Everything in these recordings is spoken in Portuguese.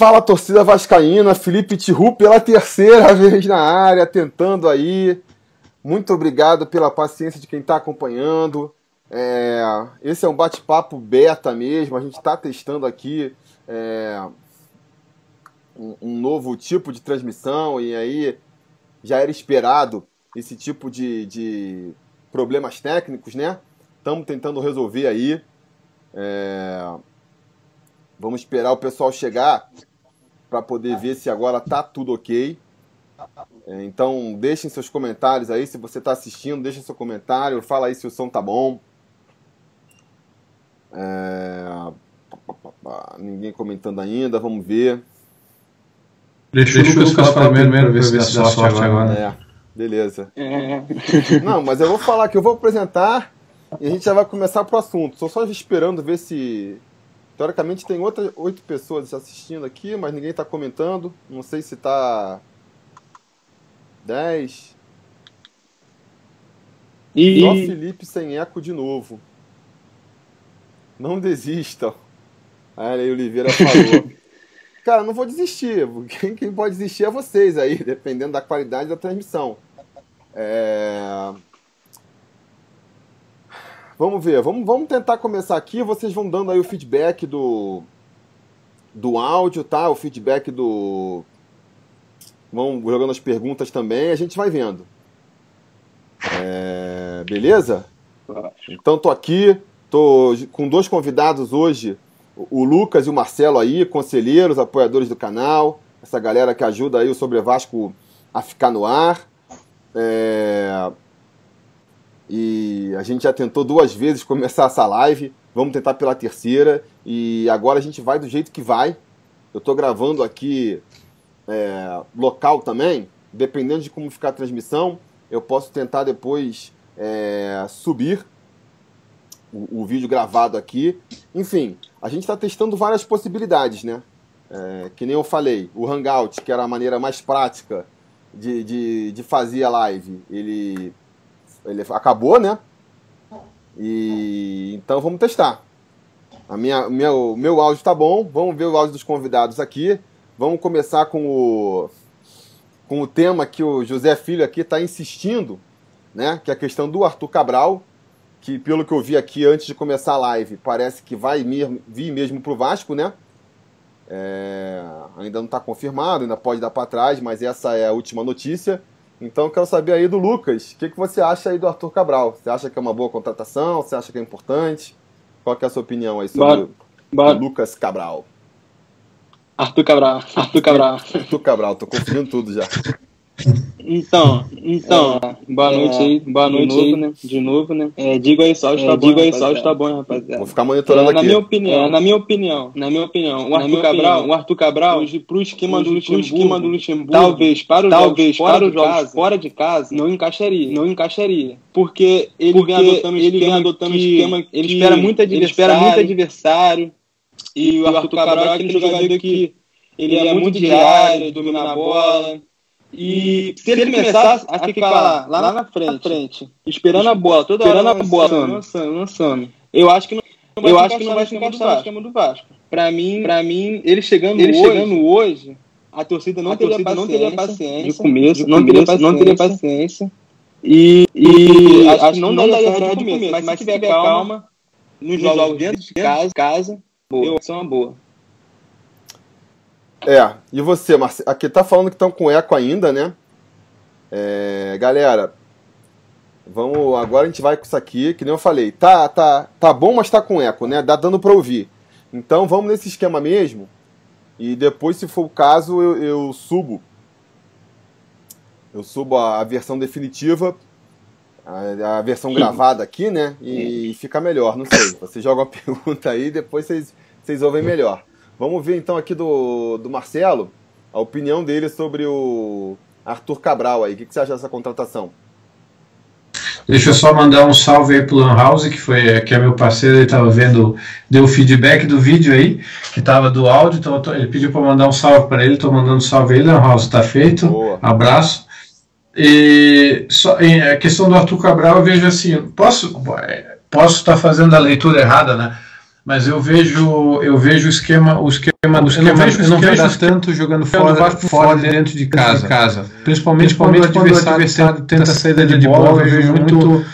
Fala torcida vascaína, Felipe Tiru pela terceira vez na área, tentando aí. Muito obrigado pela paciência de quem está acompanhando. É, esse é um bate-papo beta mesmo, a gente está testando aqui é, um, um, novo tipo de transmissão e aí já era esperado esse tipo de, de problemas técnicos, né? Estamos tentando resolver aí. É, vamos esperar o pessoal chegar para poder ver se agora tá tudo ok. É, então deixem seus comentários aí, se você está assistindo, deixa seu comentário, fala aí se o som tá bom. É... Ninguém comentando ainda, vamos ver. Deixa, Deixa o Lucas falar primeiro, primeiro, ver se dá sorte, sorte agora. É, beleza. É. Não, mas eu vou falar que eu vou apresentar e a gente já vai começar pro assunto. Estou só esperando ver se. Teoricamente tem outras oito pessoas assistindo aqui, mas ninguém está comentando. Não sei se está 10. E... Só Felipe sem eco de novo. Não desistam. Aí Oliveira falou. Cara, não vou desistir. Quem, quem, pode desistir é vocês aí, dependendo da qualidade da transmissão. É... Vamos ver, vamos, vamos tentar começar aqui. Vocês vão dando aí o feedback do, do áudio, tá? O feedback do. Vão jogando as perguntas também, a gente vai vendo. É... Beleza? Então tô aqui, Tô com dois convidados hoje, o Lucas e o Marcelo aí, conselheiros, apoiadores do canal, essa galera que ajuda aí o Sobre Vasco a ficar no ar. É... E a gente já tentou duas vezes começar essa live, vamos tentar pela terceira, e agora a gente vai do jeito que vai. Eu estou gravando aqui é, local também, dependendo de como ficar a transmissão, eu posso tentar depois é, subir o, o vídeo gravado aqui. Enfim, a gente está testando várias possibilidades, né? É, que nem eu falei, o Hangout, que era a maneira mais prática de, de, de fazer a live, ele, ele acabou, né? E então vamos testar. A minha, meu, meu áudio está bom, vamos ver o áudio dos convidados aqui. Vamos começar com o, com o tema que o José Filho aqui está insistindo, né? Que é a questão do Arthur Cabral que pelo que eu vi aqui antes de começar a live, parece que vai vir mesmo para o Vasco, né? É, ainda não está confirmado, ainda pode dar para trás, mas essa é a última notícia. Então eu quero saber aí do Lucas, o que, que você acha aí do Arthur Cabral? Você acha que é uma boa contratação? Você acha que é importante? Qual é a sua opinião aí sobre o Lucas Cabral? Arthur Cabral, Arthur Cabral. Arthur Cabral, tô confundindo tudo já. Então, então, é, boa noite é, aí, boa noite novo, aí, né? De novo, né? É, diga aí só, está é, bom, diga aí só, está bom, rapaziada. Vou ficar monitorando é, na aqui. Minha opinião, na minha opinião, na minha opinião, o Arthur Cabral, o Arthur Cabral, pro esquema do Luxemburgo, esquema do Luxemburgo, talvez para os talvez jogos, para os jogos casa, fora de casa, não encaixaria, não encaixaria, porque ele porque vem adotando ele esquema, vem adotando que, esquema que ele espera muito adversário, ele espera muito adversário. E o Arthur Cabral é aquele jogador que ele é muito diário, domina a bola e se, ele, começar a ficar lá, lá, na, frente, na frente, esperando a bola, toda esperando hora a bola, lançando, lançando, eu acho que não, eu acho que não vai se encaixar no esquema do Vasco. Para mim, para mim, ele chegando ele hoje, chegando hoje, a torcida não, a teria, torcida paciência, não teria paciência de começo, de não, teria paciência, não teria paciência. E, e, acho, acho que não, não daria certo de começo, mas, mas se tiver calma, nos jogos dentro de casa, casa boa, acho uma boa. É, e você, Marcelo? Aqui tá falando que estão com eco ainda, né? É, galera, vamos. Agora a gente vai com isso aqui, que nem eu falei. Tá, tá, tá bom, mas tá com eco, né? Dá dando pra ouvir. Então vamos nesse esquema mesmo. E depois, se for o caso, eu, eu subo. Eu subo a, a versão definitiva, a, a, versão gravada aqui, né? E fica melhor, não sei. Você joga uma pergunta aí, depois vocês, vocês ouvem melhor. Vamos ver então aqui do, do Marcelo a opinião dele sobre o Arthur Cabral aí. O que, que você acha dessa contratação? Deixa eu só mandar um salve aí pro Lan House, que foi que é meu parceiro, ele estava vendo, deu feedback do vídeo aí, que estava do áudio, então tô, ele pediu para mandar um salve para ele, estou mandando um salve aí, Lan House, tá feito. Boa. Abraço. E só, a questão do Arthur Cabral, eu vejo assim, posso posso estar tá fazendo a leitura errada, né? Mas eu vejo eu vejo o esquema o esquema do esquema eu não vejo, eu não vejo tanto jogando fora, fora dentro de casa, casa. Principalmente, principalmente quando, o adversário tenta saída de bola eu vejo muito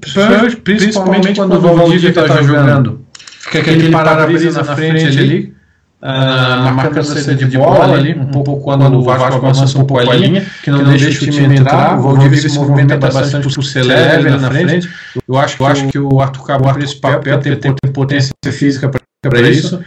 principalmente, principalmente quando o Valdívia está jogando. fica aquele para-brisa na frente ali Uh, marcando a saída de bola ali, um pouco quando o Vasco avança um pouco a linha, que não, deixa o time entrar, o Valdívia se movimenta bastante leve ali na frente. Eu acho, eu acho que o Arthur Cabral, por esse papel, tem, tem potência física para isso.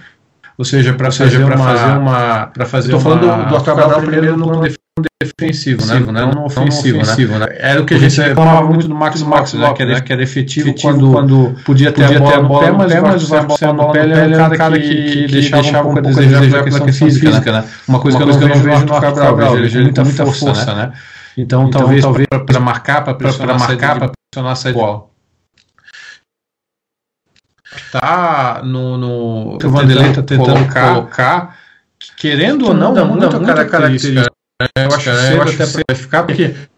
Ou seja, para fazer, uma, fazer uma. Para fazer Estou falando do, do Arthur Cabral primeiro no plano defensivo, né? não no ofensivo, né? ofensivo né? Era o que a gente reclamava muito do Max Lopes, né? Que era, né? que era efetivo, efetivo quando, quando podia ter, podia a, bola ter a bola pé, mas, mas o a bola no pé, ele era um cara que, que, que deixava um pouco a desejar pela questão física, física né? Uma coisa que eu não vejo no Arthur Cabral, eu vejo muita, força, né? Então, então talvez para marcar, para pressionar, marcar, para pressionar a de bola tá no, no o Vanderlei está tentando colocar, colocar, querendo ou não, muda, muda muita, muita característica eu acho, né? eu acho que vai ficar porque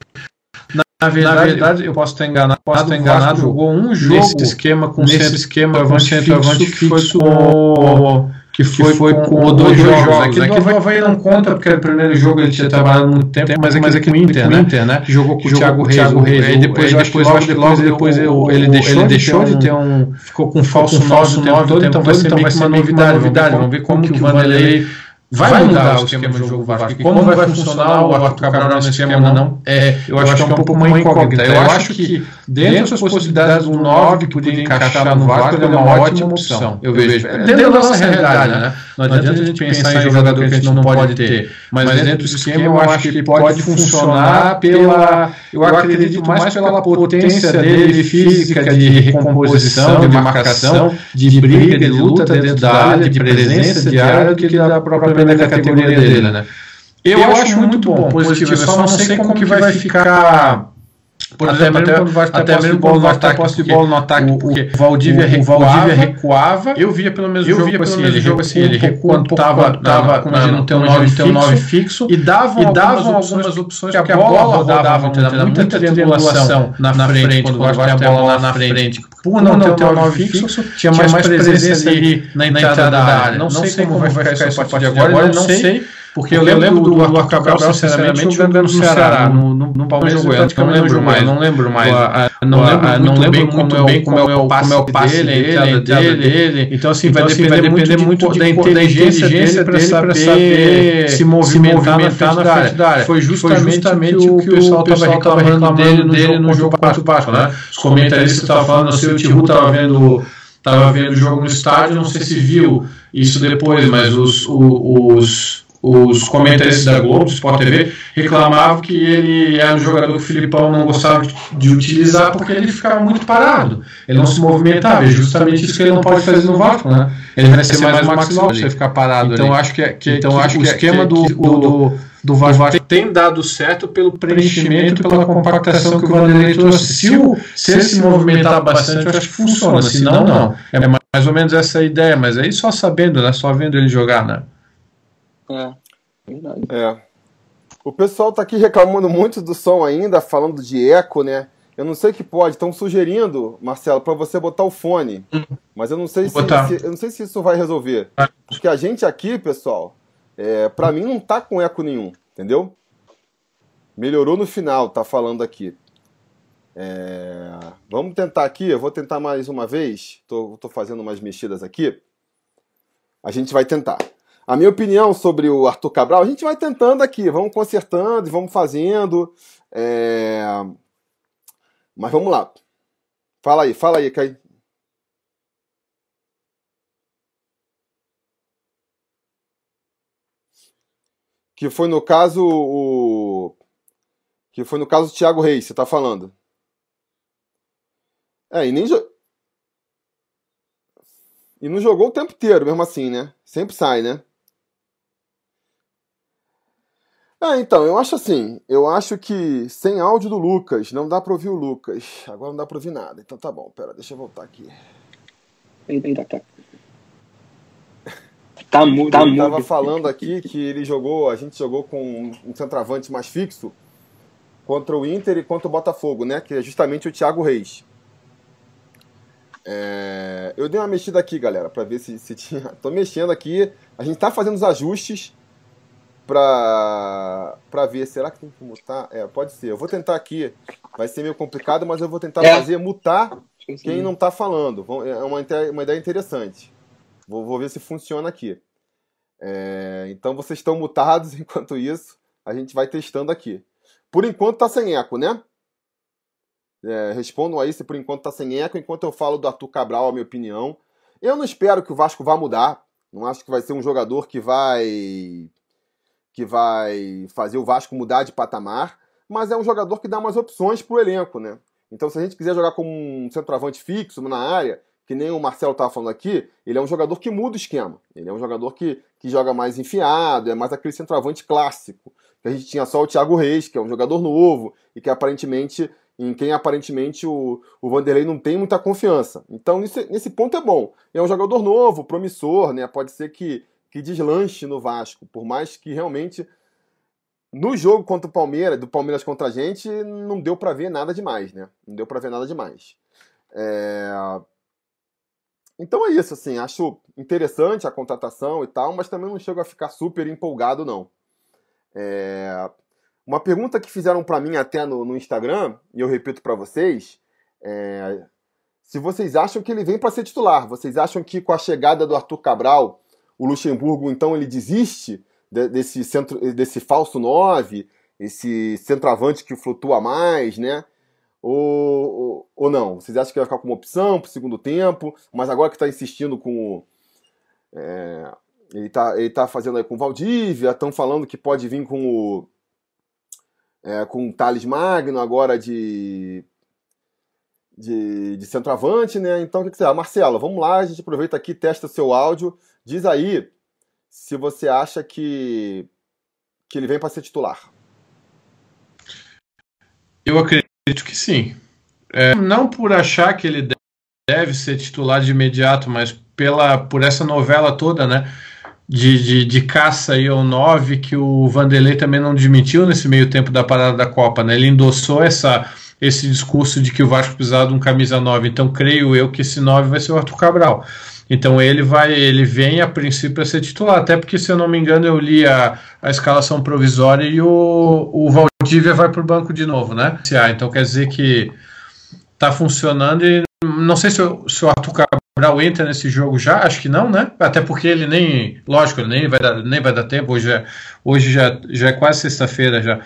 na verdade, na verdade, eu posso estar enganado, posso estar enganado, jogou um jogo nesse esquema com nesse centro, esquema com centroavante fixo, com, que foi, que foi com, com dois, dois jogos. Aqui, aqui do Havaí não conta porque o primeiro jogo ele tinha trabalhado muito tempo, mas, mas aqui no Inter, né? Inter, né? Jogou com o Thiago Reis. Thiago Reis aí depois, aí depois, eu acho que logo depois ele deixou, ele deixou de ter um, ficou com um falso 9 o tempo todo, então vai ser então uma novidade. Vamos ver como que o Vanderlei vai, vai mudar, mudar o esquema, esquema do jogo Vasco. E como, como vai, funcionar o Arthur Cabral nesse esquema ou não, é, eu, acho, acho que é um pouco uma incógnita. Eu acho que dentro das possibilidades do 9 que podia encaixar no Vasco, ele é uma ótima opção. Eu vejo. Dentro da nossa realidade, né? Não adianta a gente pensar em jogador que a gente não pode ter. Mas dentro do esquema eu acho que ele pode funcionar pela. Eu acredito mais pela potência dele física, de recomposição, de marcação, de briga, de luta dentro da área, de presença diária, do que da própria da categoria dele, né? Eu, eu acho muito bom, positivo, eu só não sei como que vai ficar por até exemplo, até, quando vai até mesmo quando vai estar posse de bola no ataque, o, porque o Valdívia, o, recuava, Valdívia recuava. Eu via pelo menos eu jogo, via pelo assim, ele jogo assim, ele recuando tava tava com um 9 fixo e davam e davam algumas opções porque a bola rodava muita, muita triangulação na frente quando vai a bola lá na frente. Por não ter um 9 fixo, tinha mais presença ali na entrada da área. Não sei como vai ficar isso a partir de agora, não sei porque, eu lembro do, do Arthur Cabral, sinceramente, jogando no Ceará, no, no, no Palmeiras Goiano, não lembro mais, não lembro mais. Não lembro, não lembro muito bem como é o passe dele, a entrada dele. Então, assim, vai depender muito da inteligência dele para saber se movimentar na frente da área. Foi justamente o que o pessoal estava reclamando dele no jogo contra o Vasco, né? Os comentaristas estavam falando, assim, o Tihu estava vendo estava vendo o jogo no estádio, não sei se viu isso depois, mas os, os, os comentaristas da Globo, do Sport TV, reclamavam que ele era um jogador que o Filipão não gostava de utilizar porque ele ficava muito parado. Ele não se movimentava. É justamente isso que ele não pode fazer no Vasco, né? Ele vai ser mais o Max Lopes, você ficar parado então ali. Acho que, é, que, então que acho que o esquema que, do, do, do Vasco tem dado certo pelo preenchimento, pela compactação que o Vanderlei trouxe. Se, o, se ele se movimentar bastante, eu acho que funciona. Se não, não. É mais ou menos essa a ideia, mas aí só sabendo, né? Só vendo ele jogar, né? É, verdade. É. O pessoal tá aqui reclamando muito do som ainda, falando de eco, né? Eu não sei que pode. Estão sugerindo, Marcelo, para você botar o fone. Mas eu não sei se, se, eu não sei se isso vai resolver. Porque a gente aqui, pessoal, é, para mim não tá com eco nenhum, entendeu? Melhorou no final, tá falando aqui. É, vamos tentar aqui, eu vou tentar mais uma vez. Tô, tô fazendo umas mexidas aqui. A gente vai tentar. A minha opinião sobre o Arthur Cabral, a gente vai tentando aqui, vamos consertando, vamos fazendo. É... Mas vamos lá. Fala aí, fala aí, Caí. Que foi no caso o. Que foi no caso do Thiago Reis, você tá falando. É, e nem. E não jogou o tempo inteiro, mesmo assim, né? Sempre sai, né? Ah, então, eu acho assim, eu acho que sem áudio do Lucas, não dá pra ouvir o Lucas. Agora não dá pra ouvir nada. Então tá bom, pera, deixa eu voltar aqui. Eita, tá. Tá muito. Tá ele tava falando aqui que ele jogou, a gente jogou com um centroavante mais fixo contra o Inter e contra o Botafogo, né? Que é justamente o Thiago Reis. É, eu dei uma mexida aqui, galera, para ver se, se tinha. Tô mexendo aqui. A gente tá fazendo os ajustes pra, pra ver. Será que tem que mutar? É, pode ser. Eu vou tentar aqui. Vai ser meio complicado, mas eu vou tentar é. fazer mutar quem não tá falando. É uma, uma ideia interessante. Vou, vou ver se funciona aqui. É, então vocês estão mutados enquanto isso. A gente vai testando aqui. Por enquanto tá sem eco, né? É, respondam aí se por enquanto tá sem eco, enquanto eu falo do Arthur Cabral, a minha opinião. Eu não espero que o Vasco vá mudar. Não acho que vai ser um jogador que vai que vai fazer o Vasco mudar de patamar, mas é um jogador que dá umas opções pro elenco, né? Então, se a gente quiser jogar como um centroavante fixo na área, que nem o Marcelo estava falando aqui, ele é um jogador que muda o esquema. Ele é um jogador que, que joga mais enfiado, é mais aquele centroavante clássico. Que a gente tinha só o Thiago Reis, que é um jogador novo e que aparentemente em quem aparentemente o, o Vanderlei não tem muita confiança. Então, nesse, nesse ponto é bom. É um jogador novo, promissor, né? Pode ser que, que deslanche no Vasco, por mais que realmente no jogo contra o Palmeiras, do Palmeiras contra a gente, não deu para ver nada demais, né? Não deu para ver nada demais. É... Então é isso, assim, acho interessante a contratação e tal, mas também não chego a ficar super empolgado, não. É... Uma pergunta que fizeram para mim até no, no, Instagram, e eu repito para vocês, é se vocês acham que ele vem para ser titular. Vocês acham que com a chegada do Arthur Cabral, o Luxemburgo então ele desiste de, desse centro, desse falso 9, esse centroavante que flutua mais, né? Ou, ou, ou, não? Vocês acham que vai ficar como opção para o segundo tempo? Mas agora que está insistindo com. É, ele está ele tá fazendo aí com o Valdívia, estão falando que pode vir com o é, com o Thales Magno agora de, de, de centroavante, né? Então o que, que você acha? Marcelo, vamos lá, a gente aproveita aqui, testa seu áudio, diz aí se você acha que, que ele vem para ser titular. Eu acredito que sim. É, não por achar que ele deve ser titular de imediato, mas pela, por essa novela toda, né? de, de, de caça aí ao 9 que o Vanderlei também não admitiu nesse meio tempo da parada da Copa, né? Ele endossou essa, esse discurso de que o Vasco precisava de um camisa 9, então creio eu que esse 9 vai ser o Arthur Cabral. Então ele vai, ele vem a princípio a ser titular, até porque se eu não me engano eu li a, a escalação provisória e o, o Valdívia vai para o banco de novo, né? Então quer dizer que tá funcionando e não sei se o, se o Arthur Cabral entra nesse jogo já, acho que não, né? Até porque ele nem, lógico, ele nem vai dar, nem vai dar tempo, hoje, é, hoje já, já é quase sexta-feira já.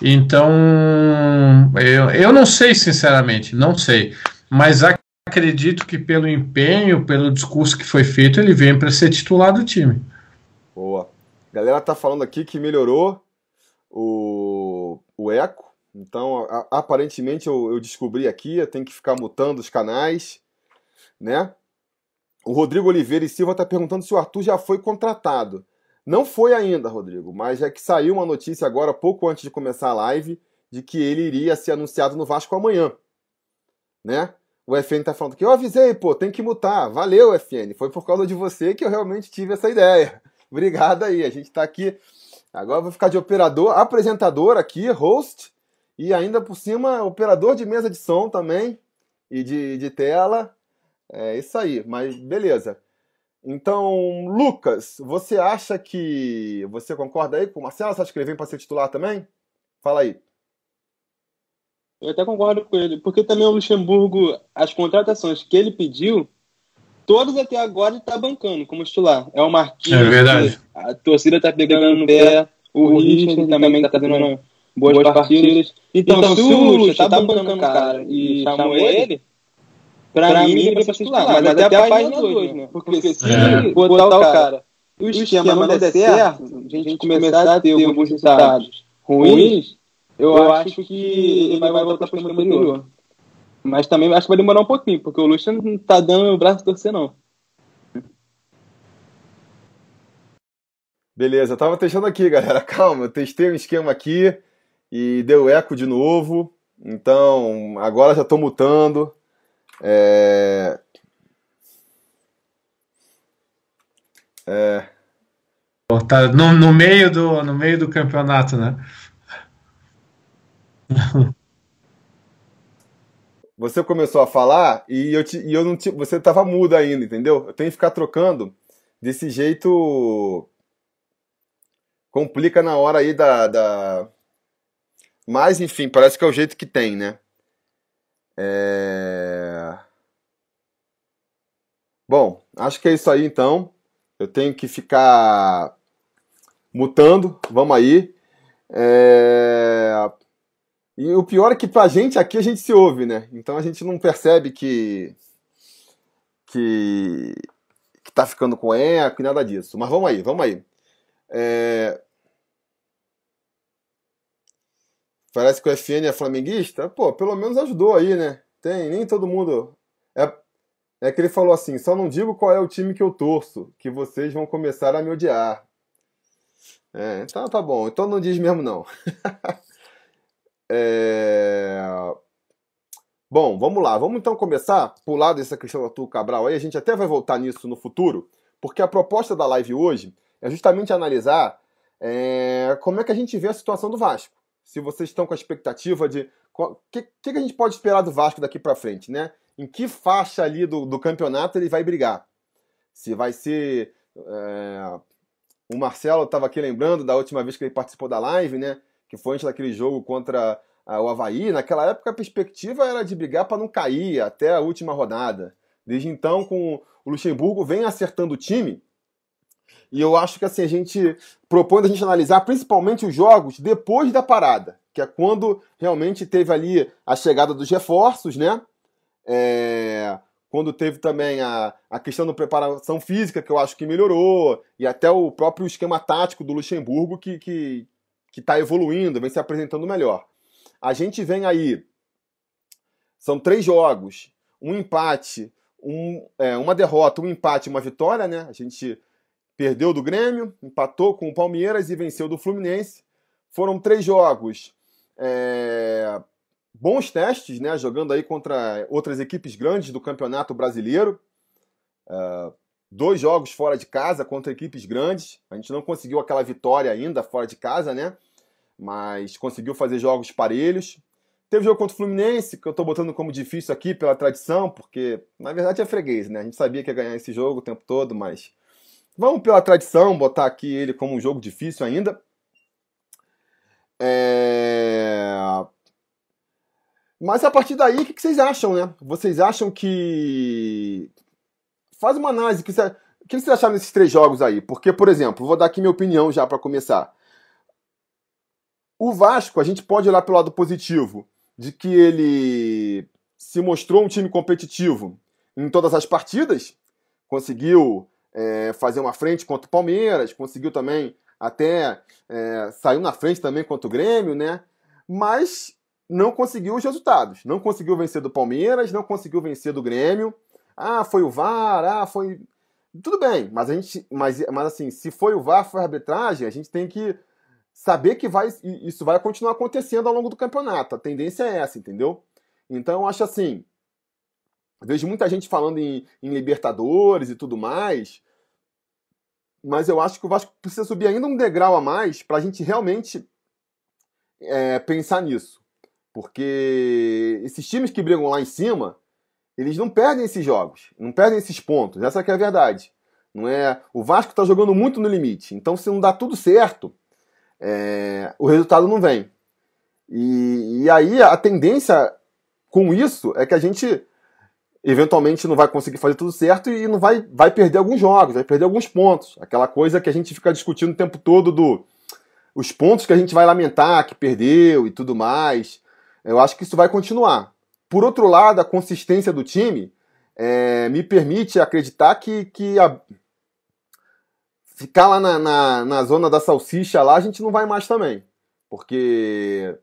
Então, eu, eu não sei, sinceramente, não sei. Mas acredito que pelo empenho, pelo discurso que foi feito, ele vem para ser titular do time. Boa. A galera tá falando aqui que melhorou o, o eco, então, a, aparentemente, eu, eu, descobri aqui, eu tenho que ficar mutando os canais, né? O Rodrigo Oliveira e Silva está perguntando se o Arthur já foi contratado. Não foi ainda, Rodrigo, mas é que saiu uma notícia agora, pouco antes de começar a live, de que ele iria ser anunciado no Vasco amanhã, né? O FN tá falando que eu avisei, pô, tem que mutar. Valeu, FN. Foi por causa de você que eu realmente tive essa ideia. Obrigado aí. A gente tá aqui. Agora vou ficar de operador, apresentador aqui, host e ainda por cima, operador de mesa de som também e de, de tela. É isso aí, mas beleza. Então, Lucas, você acha que. Você concorda aí com o Marcelo? Você acha que ele vem para ser titular também? Fala aí. Eu até concordo com ele, porque também o Luxemburgo, as contratações que ele pediu, todas até agora ele está bancando como titular. É o Marquinhos, é verdade. a torcida está pegando no pé, o, o Richard também está fazendo boas, boas partidas. partidas. Então, então, se o Lucha tá bancando o cara e chamou ele, pra, pra mim ele vai ser titular, mas, mas até a página 2, né? Porque se é. botar o cara o esquema não der certo, a gente começar a ter alguns resultados ruins, eu acho que ele vai voltar para o esquema anterior. Mas também acho que vai demorar um pouquinho, porque o Lucha não tá dando o braço a torcer, não. Beleza, eu tava testando aqui, galera. Calma, eu testei um esquema aqui e deu eco de novo. Então, agora já estou mutando. É... É... Tá no, no, meio do, no meio do campeonato, né? você começou a falar e eu, te, e eu não te, você tava mudo ainda, entendeu? Eu tenho que ficar trocando desse jeito complica na hora aí da, da... Mas, enfim, parece que é o jeito que tem, né? É... Bom, acho que é isso aí então. Eu tenho que ficar mutando. Vamos aí. É... E o pior é que pra gente aqui a gente se ouve, né? Então a gente não percebe que. que. que tá ficando com eco e nada disso. Mas vamos aí, vamos aí. É... Parece que o FN é flamenguista. Pô, pelo menos ajudou aí, né? Tem, nem todo mundo. É, é que ele falou assim: só não digo qual é o time que eu torço, que vocês vão começar a me odiar. É, então tá bom. Então não diz mesmo não. é... Bom, vamos lá. Vamos então começar lado dessa questão do Arthur Cabral aí. A gente até vai voltar nisso no futuro, porque a proposta da live hoje é justamente analisar é, como é que a gente vê a situação do Vasco. Se vocês estão com a expectativa de o que, que, a gente pode esperar do Vasco daqui para frente, né? Em que faixa ali do, do campeonato ele vai brigar? Se vai ser é, o Marcelo estava aqui lembrando da última vez que ele participou da live, né? Que foi antes daquele jogo contra o Havaí. Naquela época a perspectiva era de brigar para não cair até a última rodada. Desde então, com o Luxemburgo vem acertando o time. E eu acho que assim, a gente propõe a gente analisar principalmente os jogos depois da parada, que é quando realmente teve ali a chegada dos reforços, né? É, quando teve também a, a questão da preparação física, que eu acho que melhorou, e até o próprio esquema tático do Luxemburgo, que que, que tá evoluindo, vem se apresentando melhor. A gente vem aí, são três jogos, um empate, um, é, uma derrota, um empate uma vitória, né? A gente perdeu do Grêmio, empatou com o Palmeiras e venceu do Fluminense. Foram três jogos é, bons testes, né? Jogando aí contra outras equipes grandes do Campeonato Brasileiro. Uh, dois jogos fora de casa contra equipes grandes. A gente não conseguiu aquela vitória ainda fora de casa, né? Mas conseguiu fazer jogos parelhos. Teve jogo contra o Fluminense, que eu estou botando como difícil aqui pela tradição, porque na verdade é freguês, né? A gente sabia que ia ganhar esse jogo o tempo todo, mas vamos pela tradição botar aqui ele como um jogo difícil ainda. É... Mas a partir daí, o que vocês acham, né? Vocês acham que. Faz uma análise. O que vocês acharam desses três jogos aí? Porque, por exemplo, vou dar aqui minha opinião já para começar. O Vasco, a gente pode olhar pelo lado positivo, de que ele se mostrou um time competitivo em todas as partidas, conseguiu é, fazer uma frente contra o Palmeiras, conseguiu também até é, saiu na frente também contra o Grêmio, né? Mas não conseguiu os resultados. Não conseguiu vencer do Palmeiras, não conseguiu vencer do Grêmio. Ah, foi o VAR, ah, foi. Tudo bem, mas a gente. Mas, mas assim, se foi o VAR, foi a arbitragem, a gente tem que saber que vai, isso vai continuar acontecendo ao longo do campeonato. A tendência é essa, entendeu? Então eu acho assim. Vejo muita gente falando em, em Libertadores e tudo mais. Mas eu acho que o Vasco precisa subir ainda um degrau a mais para a gente realmente é, pensar nisso. Porque esses times que brigam lá em cima, eles não perdem esses jogos, não perdem esses pontos. Essa é a verdade. Não é? O Vasco está jogando muito no limite. Então, se não dá tudo certo, é, o resultado não vem. E, e aí a tendência com isso é que a gente eventualmente não vai conseguir fazer tudo certo e não vai, vai perder alguns jogos, vai perder alguns pontos. Aquela coisa que a gente fica discutindo o tempo todo do os pontos que a gente vai lamentar que perdeu e tudo mais. Eu acho que isso vai continuar. Por outro lado, a consistência do time é, me permite acreditar que, que a, ficar lá na, na, na, zona da salsicha lá a gente não vai mais também. Porque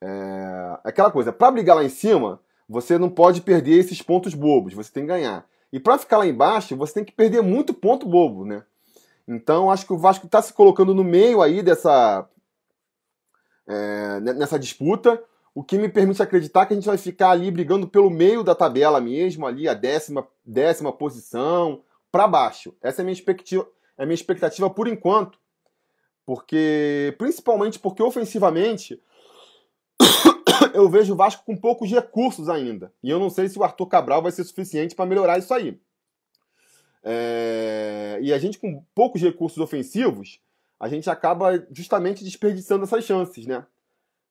é, aquela coisa, para brigar lá em cima, você não pode perder esses pontos bobos, você tem que ganhar. E para ficar lá embaixo, você tem que perder muito ponto bobo, né? Então acho que o Vasco está se colocando no meio aí dessa é, nessa disputa o que me permite acreditar que a gente vai ficar ali brigando pelo meio da tabela mesmo, ali a décima, décima posição, para baixo. Essa é a minha expectativa, é a minha expectativa por enquanto. Porque, principalmente porque ofensivamente, eu vejo o Vasco com poucos recursos ainda. E eu não sei se o Arthur Cabral vai ser suficiente para melhorar isso aí. É... E a gente, com poucos recursos ofensivos, a gente acaba justamente desperdiçando essas chances, né?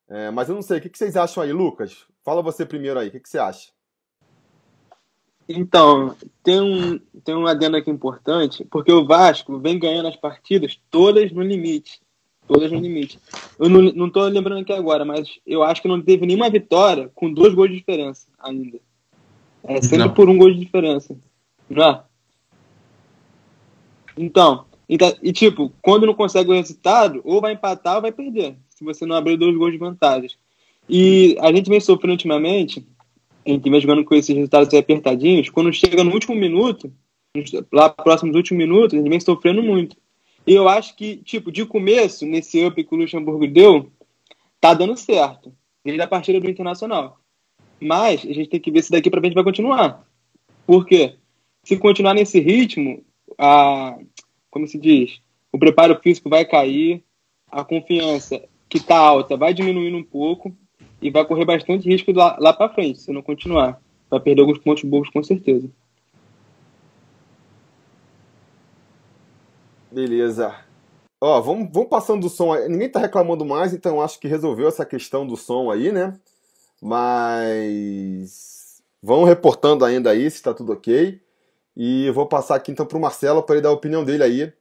É, mas eu não sei, o que, vocês acham aí, Lucas? Fala você primeiro aí, o que você acha? Então, tem um, tem um adendo aqui importante, porque o Vasco vem ganhando as partidas todas no limite. Todas no limite. Eu não, não tô lembrando aqui agora, mas eu acho que não teve nenhuma vitória com dois gols de diferença ainda. É sempre não. por um gol de diferença. Não é? Então, então, e tipo, quando não consegue o resultado, ou vai empatar ou vai perder, se você não abrir dois gols de vantagem. E a gente vem sofrendo ultimamente, a gente vem jogando com esses resultados apertadinhos, quando chega no último minuto, lá próximo dos últimos minutos, a gente vem sofrendo muito. E eu acho que, tipo, de começo, nesse up que o Luxemburgo deu, tá dando certo. Desde a partida do Internacional. Mas a gente tem que ver se daqui para frente vai continuar. Por quê? Se continuar nesse ritmo, a, como se diz, o preparo físico vai cair, a confiança que está alta vai diminuindo um pouco e vai correr bastante risco lá, lá para frente, se não continuar. Vai perder alguns pontos bons com certeza. Beleza. Ó, vamos, vamos passando do som. Ninguém tá reclamando mais, então acho que resolveu essa questão do som aí, né? Mas vão reportando ainda aí se está tudo ok. E vou passar aqui então para o Marcelo para ele dar a opinião dele aí.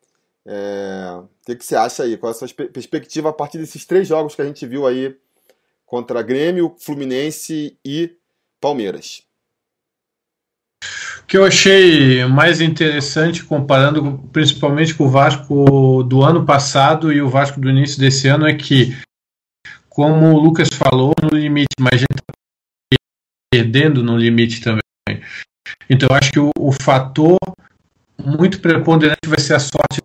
É... O que, que você acha aí? Qual é a sua perspectiva a partir desses três jogos que a gente viu aí contra Grêmio, Fluminense e Palmeiras? O que eu achei mais interessante, comparando principalmente com o Vasco do ano passado e o Vasco do início desse ano, é que, como o Lucas falou, no limite, mas a gente está perdendo no limite também. Então, eu acho que o, o fator muito preponderante vai ser a sorte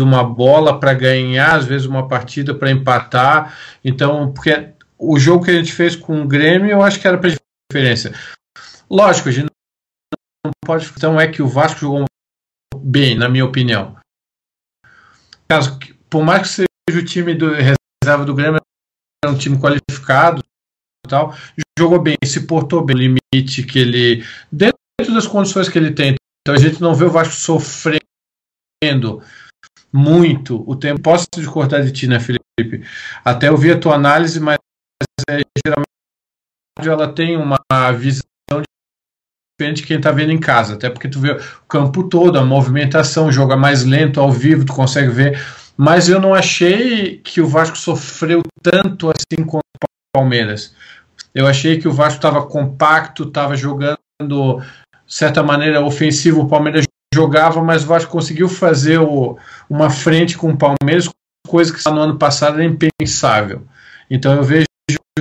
de uma bola para ganhar, às vezes uma partida para empatar. Então, porque o jogo que a gente fez com o Grêmio, eu acho que era para diferença. Lógico, a gente não pode. Então é que o Vasco jogou bem, na minha opinião. Caso, por mais que seja o time do reserva do Grêmio, é um time qualificado, tal, jogou bem, se portou bem no limite que ele. dentro das condições que ele tem. Então a gente não vê o Vasco sofrendo muito o tempo. Posso te cortar de ti, né, Felipe? Até eu vi a tua análise, mas é, geralmente ela tem uma visão diferente de quem está vendo em casa, até porque tu vê o campo todo, a movimentação, joga mais lento ao vivo, tu consegue ver. Mas eu não achei que o Vasco sofreu tanto assim contra o Palmeiras. Eu achei que o Vasco estava compacto, estava jogando de certa maneira ofensivo. O Palmeiras jogava, mas o Vasco conseguiu fazer o, uma frente com o Palmeiras, coisa que no ano passado era impensável. Então eu vejo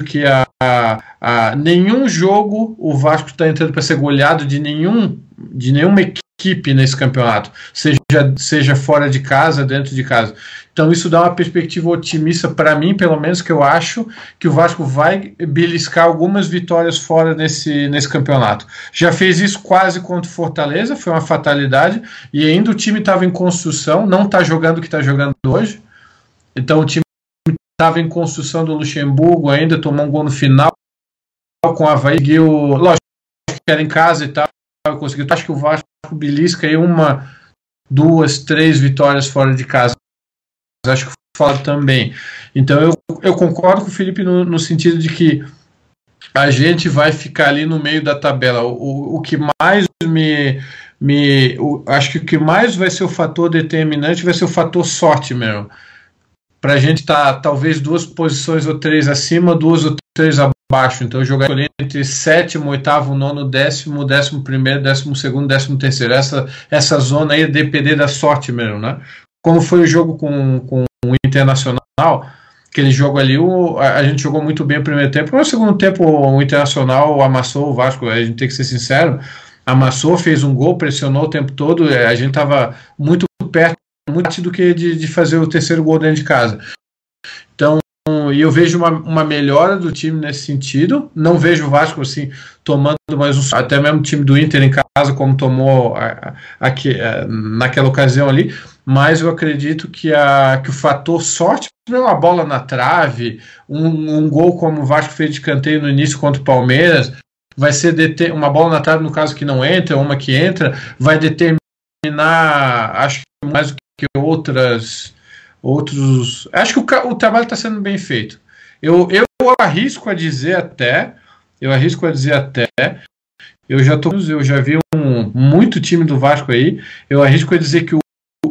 que a, a, a nenhum jogo o Vasco está entrando para ser goleado de nenhum de nenhuma equipe nesse campeonato, seja, seja fora de casa, dentro de casa. Então isso dá uma perspectiva otimista para mim, pelo menos que eu acho que o Vasco vai beliscar algumas vitórias fora nesse, nesse campeonato. Já fez isso quase contra o Fortaleza, foi uma fatalidade, e ainda o time estava em construção, não está jogando o que está jogando hoje. Então o time estava em construção do Luxemburgo, ainda tomou um gol no final com o Havaí, conseguiu, lógico que era em casa e tal, conseguiu. Acho que o Vasco belisca aí uma, duas, três vitórias fora de casa acho que fora também. Então eu, eu concordo com o Felipe no, no sentido de que a gente vai ficar ali no meio da tabela. O, o que mais me. me o, acho que o que mais vai ser o fator determinante vai ser o fator sorte mesmo. Para a gente estar tá, talvez duas posições ou três acima, duas ou três abaixo. Então jogar entre sétimo, oitavo, nono, décimo, décimo primeiro, décimo segundo, décimo terceiro. Essa, essa zona aí depender da sorte mesmo, né? Como foi o jogo com, com o Internacional, aquele jogo ali, o, a, a, gente jogou muito bem o primeiro tempo, no segundo tempo o Internacional amassou o Vasco, a gente tem que ser sincero, amassou, fez um gol, pressionou o tempo todo, é, a gente estava muito perto, muito do que de, de fazer o terceiro gol dentro de casa. Então, e eu vejo uma, uma melhora do time nesse sentido. Não vejo o Vasco assim tomando mais um. Até mesmo o time do Inter em casa, como tomou aqui, é, naquela ocasião ali mas eu acredito que, a, que o fator sorte, uma bola na trave, um, um gol como o Vasco fez de canteio no início contra o Palmeiras, vai ser deter, uma bola na trave no caso que não entra, uma que entra, vai determinar, acho que mais do que outras outros. Acho que o, o trabalho está sendo bem feito. Eu, eu arrisco a dizer até, eu arrisco a dizer até, eu já tô, eu já vi um muito time do Vasco aí. Eu arrisco a dizer que o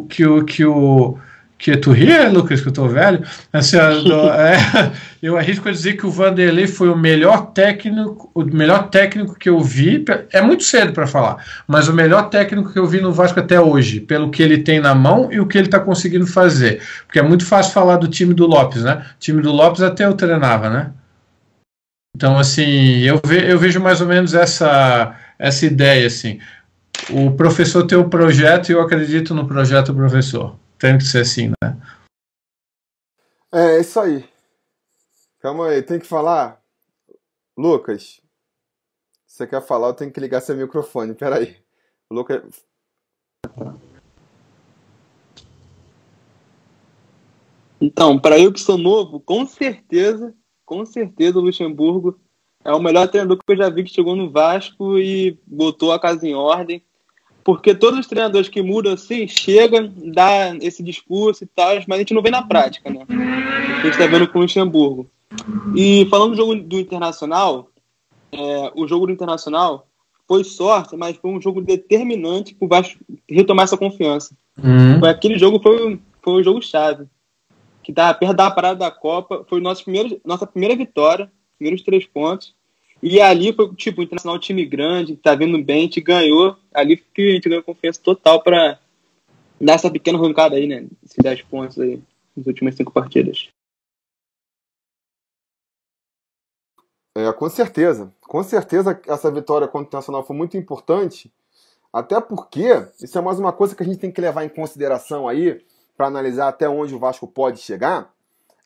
que o que o que tu ria, Lucas, que eu tô velho. Assim, do, é, eu arrisco a dizer que o Vanderlei foi o melhor técnico, o melhor técnico que eu vi. É muito cedo para falar, mas o melhor técnico que eu vi no Vasco até hoje, pelo que ele tem na mão e o que ele está conseguindo fazer. Porque é muito fácil falar do time do Lopes, né? O time do Lopes até eu treinava, né? Então, assim, eu, ve, eu vejo mais ou menos essa, essa ideia, assim. O professor tem um projeto e eu acredito no projeto do professor tem que ser assim, né? É, é, isso aí. Calma aí, tem que falar. Lucas, você quer falar, eu tenho que ligar seu microfone. Peraí. Lucas. Então, para eu que sou novo, com certeza, com certeza o Luxemburgo é o melhor treinador que eu já vi que chegou no Vasco e botou a casa em ordem. Porque todos os treinadores que mudam assim, chegam, dá esse discurso e tal, mas a gente não vê na prática, né? A gente está vendo com o Luxemburgo. E falando do jogo do Internacional, é, o jogo do Internacional foi sorte, mas foi um jogo determinante para o Vasco retomar essa confiança. Uhum. Aquele jogo foi, foi o jogo chave. Que tá perto da parada da Copa, foi nosso primeiro, nossa primeira vitória, primeiros três pontos. E ali foi, tipo, o Internacional time grande, tá vindo bem, gente ganhou. Ali que a gente ganhou confiança total para dar essa pequena arrancada aí, né? Esses 10 pontos aí nas últimas cinco partidas. É, com certeza. Com certeza essa vitória contra o Internacional foi muito importante. Até porque, isso é mais uma coisa que a gente tem que levar em consideração aí, para analisar até onde o Vasco pode chegar.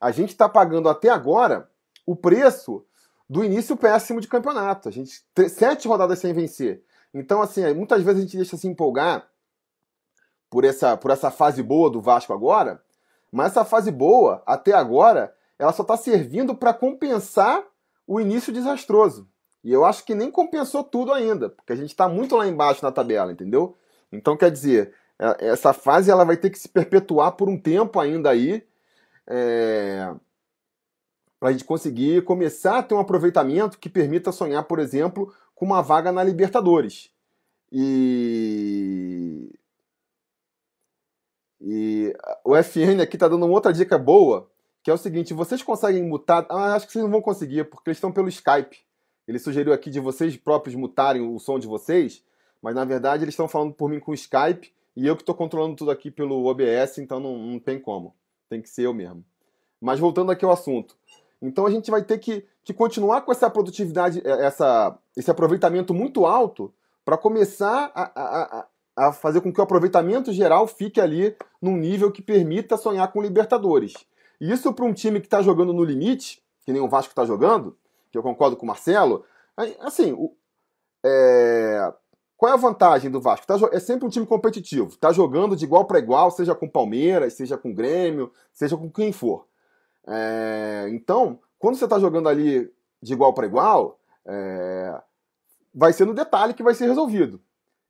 A gente está pagando até agora o preço do início péssimo de campeonato. A gente sete rodadas sem vencer. Então, assim, muitas vezes a gente deixa se empolgar por essa, por essa fase boa do Vasco agora, mas essa fase boa, até agora, ela só está servindo para compensar o início desastroso. E eu acho que nem compensou tudo ainda, porque a gente está muito lá embaixo na tabela, entendeu? Então, quer dizer, é, essa fase ela vai ter que se perpetuar por um tempo ainda aí. É para a gente conseguir começar a ter um aproveitamento que permita sonhar, por exemplo, com uma vaga na Libertadores. E, e o FN aqui está dando outra dica boa, que é o seguinte: vocês conseguem mutar. Ah, acho que vocês não vão conseguir, porque eles estão pelo Skype. Ele sugeriu aqui de vocês próprios mutarem o som de vocês, mas na verdade eles estão falando por mim com o Skype e eu que estou controlando tudo aqui pelo OBS, então não, não tem como. Tem que ser eu mesmo. Mas voltando aqui ao assunto. Então a gente vai ter que, que continuar com essa produtividade, é, essa, esse aproveitamento muito alto para começar a, a, a, fazer com que o aproveitamento geral fique ali num nível que permita sonhar com Libertadores. E isso para um time que está jogando no limite, que nem o Vasco está jogando, que eu concordo com o Marcelo, assim, o, é, qual é a vantagem do Vasco? Tá, é sempre um time competitivo, está jogando de igual para igual, seja com Palmeiras, seja com Grêmio, seja com quem for. É, então, quando você está jogando ali de igual para igual, é, vai ser no detalhe que vai ser resolvido.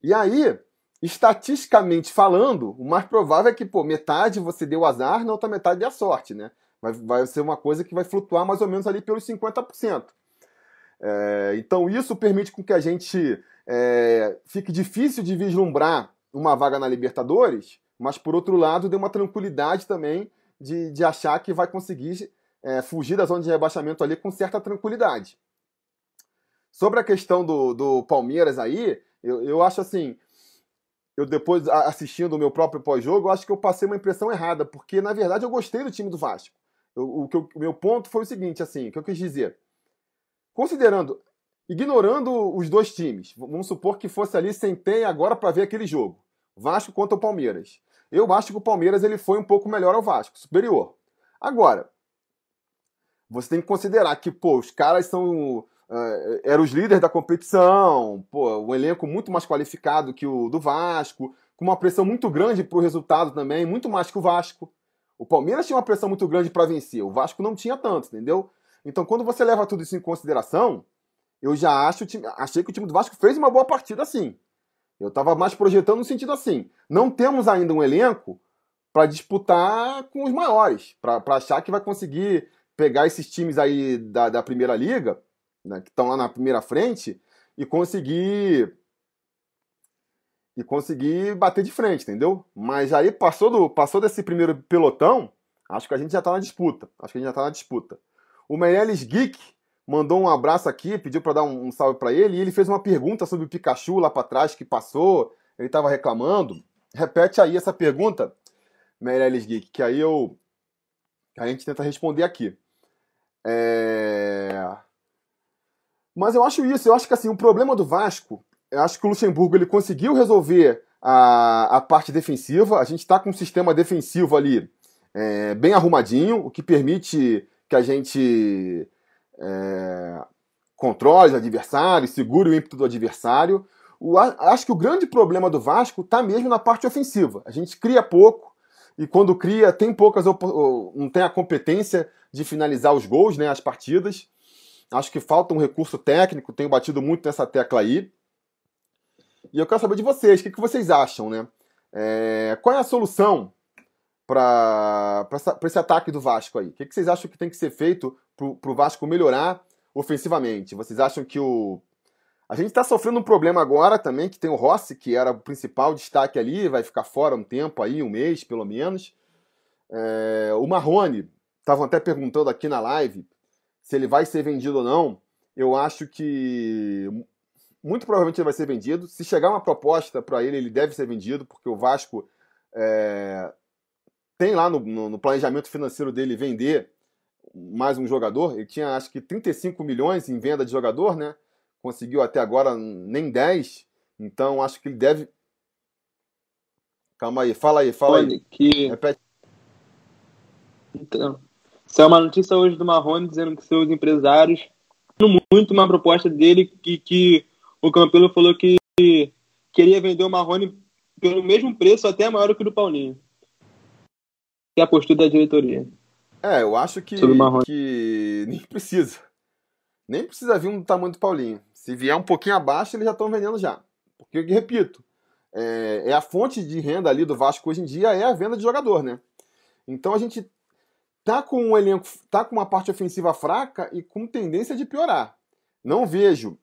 E aí, estatisticamente falando, o mais provável é que pô, metade você deu azar, na outra metade deu a sorte, né? Vai, vai ser uma coisa que vai flutuar mais ou menos ali pelos 50%. É, então isso permite com que a gente é, fique difícil de vislumbrar uma vaga na Libertadores, mas por outro lado dê uma tranquilidade também de, de achar que vai conseguir é, fugir da zona de rebaixamento ali com certa tranquilidade. Sobre a questão do, do Palmeiras aí, eu, eu acho assim, eu depois assistindo o meu próprio pós-jogo, eu acho que eu passei uma impressão errada, porque na verdade eu gostei do time do Vasco. Eu, o, o meu ponto foi o seguinte, assim, o que eu quis dizer. Considerando, ignorando os dois times, vamos supor que fosse ali Centem agora para ver aquele jogo. Vasco contra o Palmeiras. Eu acho que o Palmeiras ele foi um pouco melhor ao Vasco, superior. Agora, você tem que considerar que, pô, os caras são. Uh, eram os líderes da competição, pô, um elenco muito mais qualificado que o do Vasco, com uma pressão muito grande para o resultado também, muito mais que o Vasco. O Palmeiras tinha uma pressão muito grande para vencer, o Vasco não tinha tanto, entendeu? Então, quando você leva tudo isso em consideração, eu já acho, achei que o time do Vasco fez uma boa partida sim. Eu estava mais projetando no sentido assim: não temos ainda um elenco para disputar com os maiores, para achar que vai conseguir pegar esses times aí da, da primeira liga, né, que estão lá na primeira frente, e conseguir e conseguir bater de frente, entendeu? Mas aí passou do passou desse primeiro pelotão, acho que a gente já está na disputa. Acho que a gente já está na disputa. O Meirelles Geek mandou um abraço aqui, pediu para dar um, um salve para ele, e ele fez uma pergunta sobre o Pikachu lá para trás que passou, ele estava reclamando. Repete aí essa pergunta, Meirelles Geek, que aí eu a gente tenta responder aqui. É... Mas eu acho isso, eu acho que assim, o problema do Vasco, eu acho que o Luxemburgo ele conseguiu resolver a, a parte defensiva, a gente está com um sistema defensivo ali é, bem arrumadinho, o que permite que a gente é, controle adversário, segure o ímpeto do adversário. O, acho que o grande problema do Vasco está mesmo na parte ofensiva. A gente cria pouco e quando cria tem poucas não tem a competência de finalizar os gols, né, as partidas. Acho que falta um recurso técnico, tenho batido muito nessa tecla aí. E eu quero saber de vocês, o que, que vocês acham, né? É, qual é a solução para esse ataque do Vasco aí? O que, que vocês acham que tem que ser feito para o Vasco melhorar ofensivamente? Vocês acham que o. A gente está sofrendo um problema agora também, que tem o Rossi, que era o principal destaque ali, vai ficar fora um tempo aí, um mês pelo menos. É, o Marrone, estavam até perguntando aqui na live se ele vai ser vendido ou não. Eu acho que muito provavelmente ele vai ser vendido. Se chegar uma proposta para ele, ele deve ser vendido, porque o Vasco é, tem lá no, no, no, planejamento financeiro dele vender mais um jogador. Ele tinha acho que 35 milhões em venda de jogador, né? Conseguiu até agora nem 10. Então acho que ele deve. Calma aí, fala aí, fala Olha, aí. Que... Repete. Então, saiu uma notícia hoje do Marrone dizendo que seus empresários muito uma proposta dele que, que o Campelo falou que queria vender o Marrone pelo mesmo preço, até maior que o do Paulinho. Que é a postura da diretoria. É, eu acho que, que nem precisa. Nem precisa vir um tamanho do Paulinho. Se vier um pouquinho abaixo, eles já estão vendendo já. Porque, repito, é, é, a fonte de renda ali do Vasco hoje em dia é a venda de jogador, né? Então a gente tá com um elenco, tá com uma parte ofensiva fraca e com tendência de piorar. Não vejo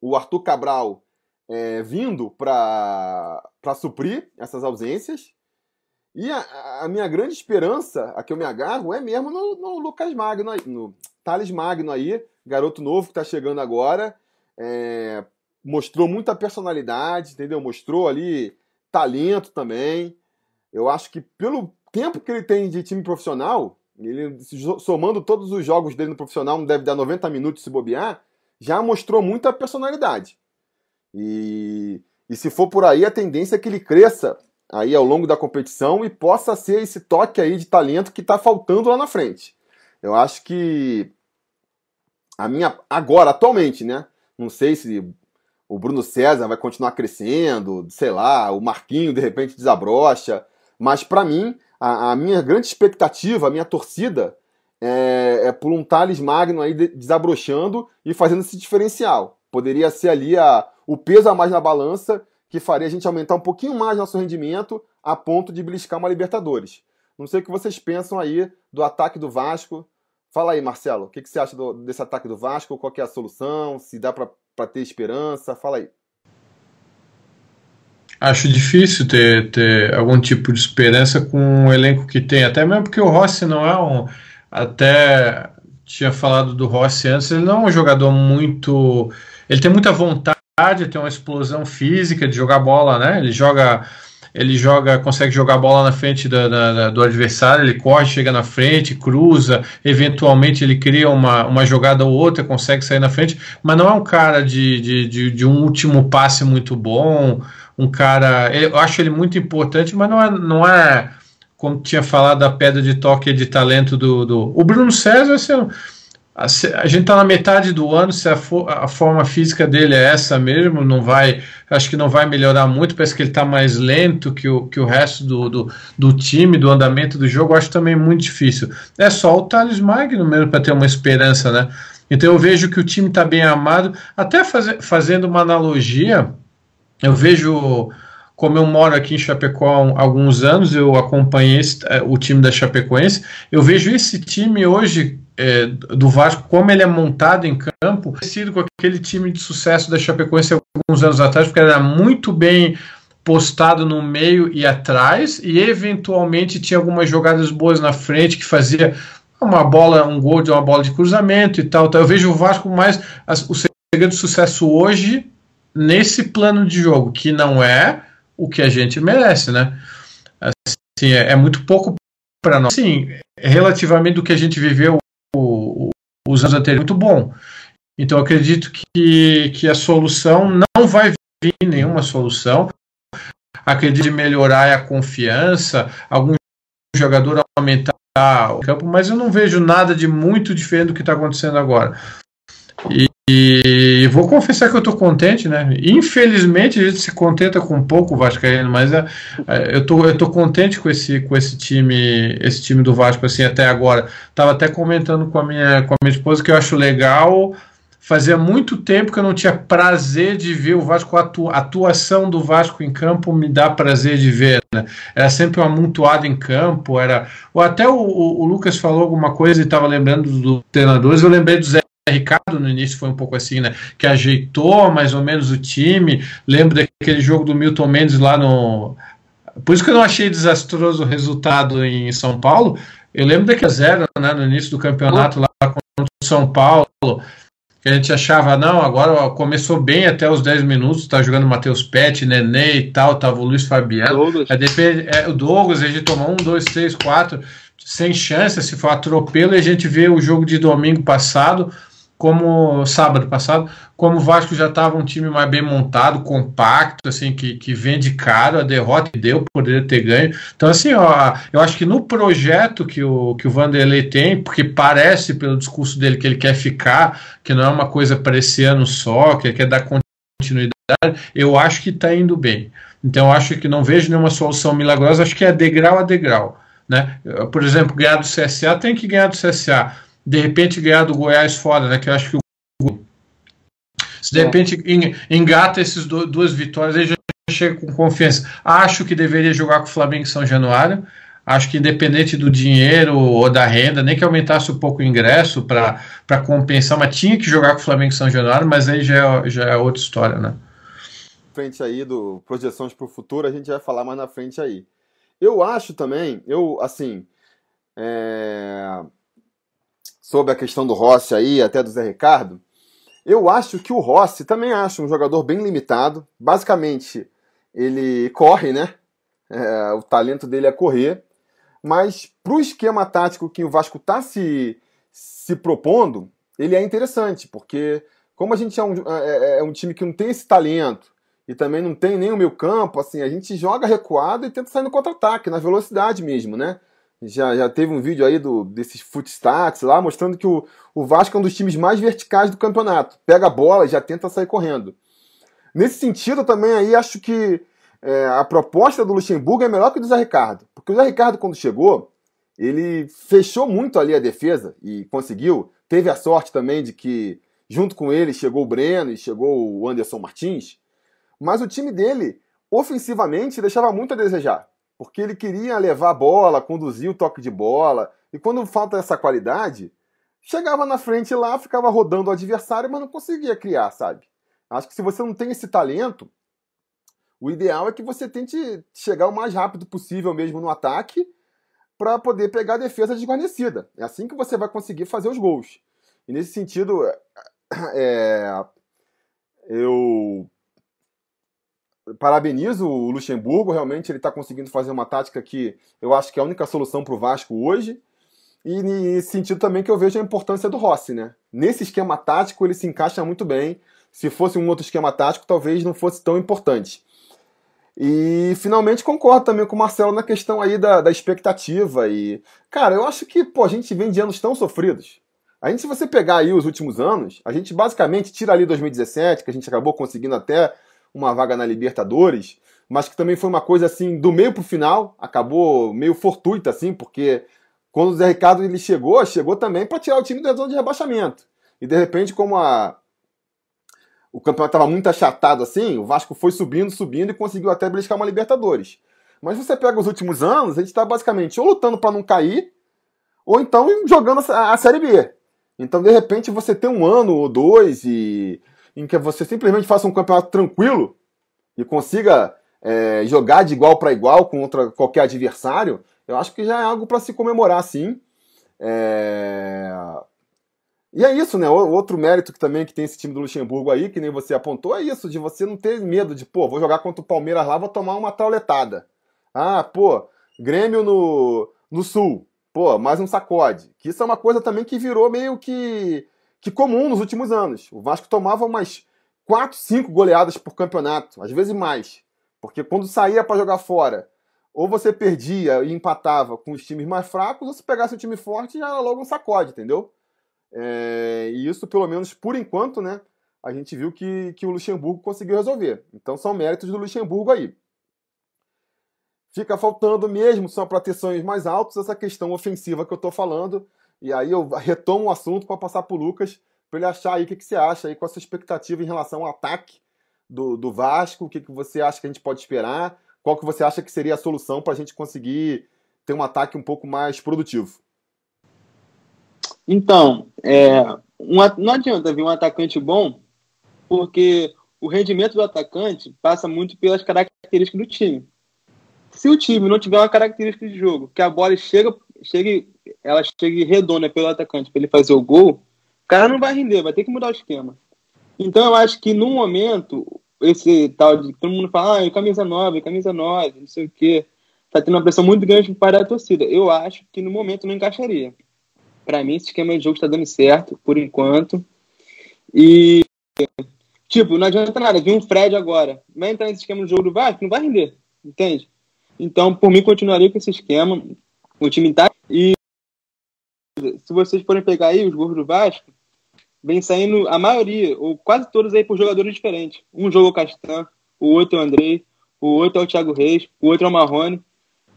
o Arthur Cabral é, vindo para suprir essas ausências. E a, a, minha grande esperança, a que eu me agarro, é mesmo no, no Lucas Magno, no Thales Magno aí, garoto novo que está chegando agora. É, mostrou muita personalidade, entendeu? Mostrou ali talento também. Eu acho que pelo tempo que ele tem de time profissional, ele somando todos os jogos dele no profissional, não deve dar 90 minutos se bobear, já mostrou muita personalidade. E, e se for por aí, a tendência é que ele cresça aí ao longo da competição e possa ser esse toque aí de talento que está faltando lá na frente. Eu acho que a minha agora atualmente, né? Não sei se o Bruno César vai continuar crescendo, sei lá, o Marquinho de repente desabrocha, mas para mim a, a, minha grande expectativa, a minha torcida é, é por um Thales Magno aí desabrochando e fazendo esse diferencial. Poderia ser ali a, o peso a mais na balança que faria a gente aumentar um pouquinho mais nosso rendimento a ponto de beliscar uma Libertadores. Não sei o que vocês pensam aí do ataque do Vasco. Fala aí, Marcelo, o que, que você acha do, desse ataque do Vasco? Qual é a solução? Se dá para ter esperança? Fala aí. Acho difícil ter, ter algum tipo de esperança com um elenco que tem, até mesmo porque o Rossi não é um. Até tinha falado do Rossi antes, ele não é um jogador muito. Ele tem muita vontade tem uma explosão física de jogar bola, né? Ele joga, ele joga, consegue jogar bola na frente da, da, do adversário, ele corre, chega na frente, cruza, eventualmente ele cria uma, uma jogada ou outra, consegue sair na frente, mas não é um cara de, de, de, de um último passe muito bom, um cara, eu acho ele muito importante, mas não é, não é como tinha falado da pedra de toque de talento do, do o Bruno César, assim, a, a gente está na metade do ano, se a, for, a, forma física dele é essa mesmo, não vai, acho que não vai melhorar muito, parece que ele está mais lento que o, que o resto do, do, do, time, do andamento do jogo, acho também muito difícil. É só o Thales Magno mesmo para ter uma esperança, né? Então eu vejo que o time está bem amado, até faz, fazendo uma analogia, eu vejo como eu moro aqui em Chapecó há alguns anos, eu acompanhei esse, é, o time da Chapecoense, eu vejo esse time hoje é, do Vasco, como ele é montado em campo, parecido com aquele time de sucesso da Chapecoense alguns anos atrás, porque era muito bem postado no meio e atrás, e eventualmente tinha algumas jogadas boas na frente que fazia uma bola, um gol de uma bola de cruzamento e tal. Então eu vejo o Vasco mais as, o segredo do sucesso hoje nesse plano de jogo, que não é o que a gente merece, né? Assim, é, é muito pouco para nós. Sim, relativamente do que a gente viveu o, os anos anteriores, muito bom. Então acredito que, que a solução não vai vir nenhuma solução. Acredito em melhorar a confiança, algum jogador aumentar o campo, mas eu não vejo nada de muito diferente do que está acontecendo agora. E, e, vou confessar que eu estou contente, né? Infelizmente a gente se contenta com pouco Vascaíno, mas é, é, eu, tô, eu tô contente com esse, com esse time, esse time do Vasco assim até agora. Tava até comentando com a minha, com a minha esposa que eu acho legal. Fazia muito tempo que eu não tinha prazer de ver o Vasco, a atuação do Vasco em campo me dá prazer de ver. Né? Era sempre um amontoado em campo, era. Ou até o, o, o Lucas falou alguma coisa e estava lembrando dos treinadores, eu lembrei do Zé Ricardo no início foi um pouco assim, né? Que ajeitou mais ou menos o time. Lembro daquele jogo do Milton Mendes lá no. Por isso que eu não achei desastroso o resultado em São Paulo. Eu lembro daquele zero, né? No início do campeonato lá contra o São Paulo. Que a gente achava, não, agora começou bem até os 10 minutos, tá jogando Matheus Pet, Nenê e tal, tava o Luiz Fabiano. Douglas. Depois, é, o Douglas, a gente tomou um, dois, três, quatro, sem chance, se for atropelo, e a gente vê o jogo de domingo passado, como sábado passado, como o Vasco já estava um time mais bem montado, compacto, assim, que, que vende caro, a derrota deu, poderia ter ganho. Então, assim, ó, eu acho que no projeto que o, que o Vanderlei tem, porque parece pelo discurso dele que ele quer ficar, que não é uma coisa para esse ano só, que ele quer dar continuidade, eu acho que está indo bem. Então, eu acho que não vejo nenhuma solução milagrosa, acho que é degrau a degrau. Né? Por exemplo, ganhar do CSA tem que ganhar do CSA de repente ganhar do Goiás fora, né? Que eu acho que o se de é. repente engata essas duas vitórias, aí já chega com confiança. Acho que deveria jogar com o Flamengo em São Januário. Acho que independente do dinheiro ou da renda, nem que aumentasse um pouco o ingresso para compensar, mas tinha que jogar com o Flamengo em São Januário, mas aí já é, já é outra história, né? Frente aí do projeções para o futuro, a gente vai falar mais na frente aí. Eu acho também, eu assim, é sobre a questão do Rossi aí, até do Zé Ricardo, eu acho que o Rossi também acho um jogador bem limitado. Basicamente, ele corre, né? É, o talento dele é correr. Mas para o esquema tático que o Vasco está se, se propondo, ele é interessante, porque como a gente é um, é, é, é um time que não tem esse talento e também não tem nem o meio campo, assim, a gente joga recuado e tenta sair no contra-ataque, na velocidade mesmo, né? Já, já teve um vídeo aí do, desses footstats lá, mostrando que o, o Vasco é um dos times mais verticais do campeonato. Pega a bola e já tenta sair correndo. Nesse sentido, também aí acho que é, a proposta do Luxemburgo é melhor que a do Zé Ricardo. Porque o Zé Ricardo, quando chegou, ele fechou muito ali a defesa e conseguiu. Teve a sorte também de que, junto com ele, chegou o Breno e chegou o Anderson Martins. Mas o time dele, ofensivamente, deixava muito a desejar porque ele queria levar a bola, conduzir o toque de bola, e quando falta essa qualidade, chegava na frente lá, ficava rodando o adversário, mas não conseguia criar, sabe? Acho que se você não tem esse talento, o ideal é que você tente chegar o mais rápido possível mesmo no ataque para poder pegar a defesa desguarnecida. É assim que você vai conseguir fazer os gols. E nesse sentido, é, eu parabenizo o Luxemburgo, realmente ele está conseguindo fazer uma tática que eu acho que é a única solução para o Vasco hoje. E nesse sentido também que eu vejo a importância do Rossi, né? Nesse esquema tático ele se encaixa muito bem. Se fosse um outro esquema tático, talvez não fosse tão importante. E finalmente concordo também com o Marcelo na questão aí da, da expectativa. E, cara, eu acho que pô, a gente vem de anos tão sofridos. A gente, se você pegar aí os últimos anos, a gente basicamente tira ali 2017, que a gente acabou conseguindo até uma vaga na Libertadores, mas que também foi uma coisa assim, do meio pro final, acabou meio fortuita, assim, porque quando o Zé Ricardo ele chegou, chegou também para tirar o time da zona de rebaixamento. E de repente, como a, o campeonato estava muito achatado assim, o Vasco foi subindo, subindo e conseguiu até beliscar uma Libertadores. Mas você pega os últimos anos, a gente está basicamente ou lutando para não cair, ou então jogando a, a Série B. Então, de repente, você tem um ano ou dois e, em que você simplesmente faça um campeonato tranquilo e consiga é, jogar de igual para igual contra qualquer adversário, eu acho que já é algo para se comemorar, sim. É... E é isso, né? O outro mérito que também que tem esse time do Luxemburgo aí, que nem você apontou, é isso, de você não ter medo de, pô, vou jogar contra o Palmeiras lá, vou tomar uma trauletada. Ah, pô, Grêmio no, no Sul, pô, mais um sacode. Que isso é uma coisa também que virou meio que, que comum nos últimos anos. O Vasco tomava umas 4, 5 goleadas por campeonato, às vezes mais. Porque quando saía para jogar fora, ou você perdia e empatava com os times mais fracos, ou se pegasse um time forte já era logo um sacode, entendeu? É, e isso, pelo menos por enquanto, né, a gente viu que, que o Luxemburgo conseguiu resolver. Então são méritos do Luxemburgo aí. Fica faltando mesmo, são proteções mais altas, essa questão ofensiva que eu estou falando. E aí eu retomo o assunto para passar para o Lucas, para ele achar aí o que, que você acha aí, com a sua expectativa em relação ao ataque do, do Vasco, o que, que você acha que a gente pode esperar, qual que você acha que seria a solução para a gente conseguir ter um ataque um pouco mais produtivo. Então, é, um, não adianta vir um atacante bom, porque o rendimento do atacante passa muito pelas características do time. Se o time não tiver uma característica de jogo, que a bola chega, chegue, ela chegue redonda pelo atacante para ele fazer o gol, o cara não vai render, vai ter que mudar o esquema. Então eu acho que no momento, esse tal de todo mundo fala, ah, camisa 9, camisa 9, não sei o quê, tá tendo uma pressão muito grande para a torcida. Eu acho que no momento não encaixaria. Para mim, esse esquema de jogo está dando certo, por enquanto. E, tipo, não adianta nada. Vir um Fred agora. Vai entrar nesse esquema de jogo do Vasco, não vai render. Entende? Então, por mim, continuaria com esse esquema. O time tá. E se vocês forem pegar aí os gols do Vasco, vem saindo a maioria, ou quase todos aí por jogadores diferentes. Um jogo é o Castan, o outro é o Andrei, o outro é o Thiago Reis, o outro é o Marrone.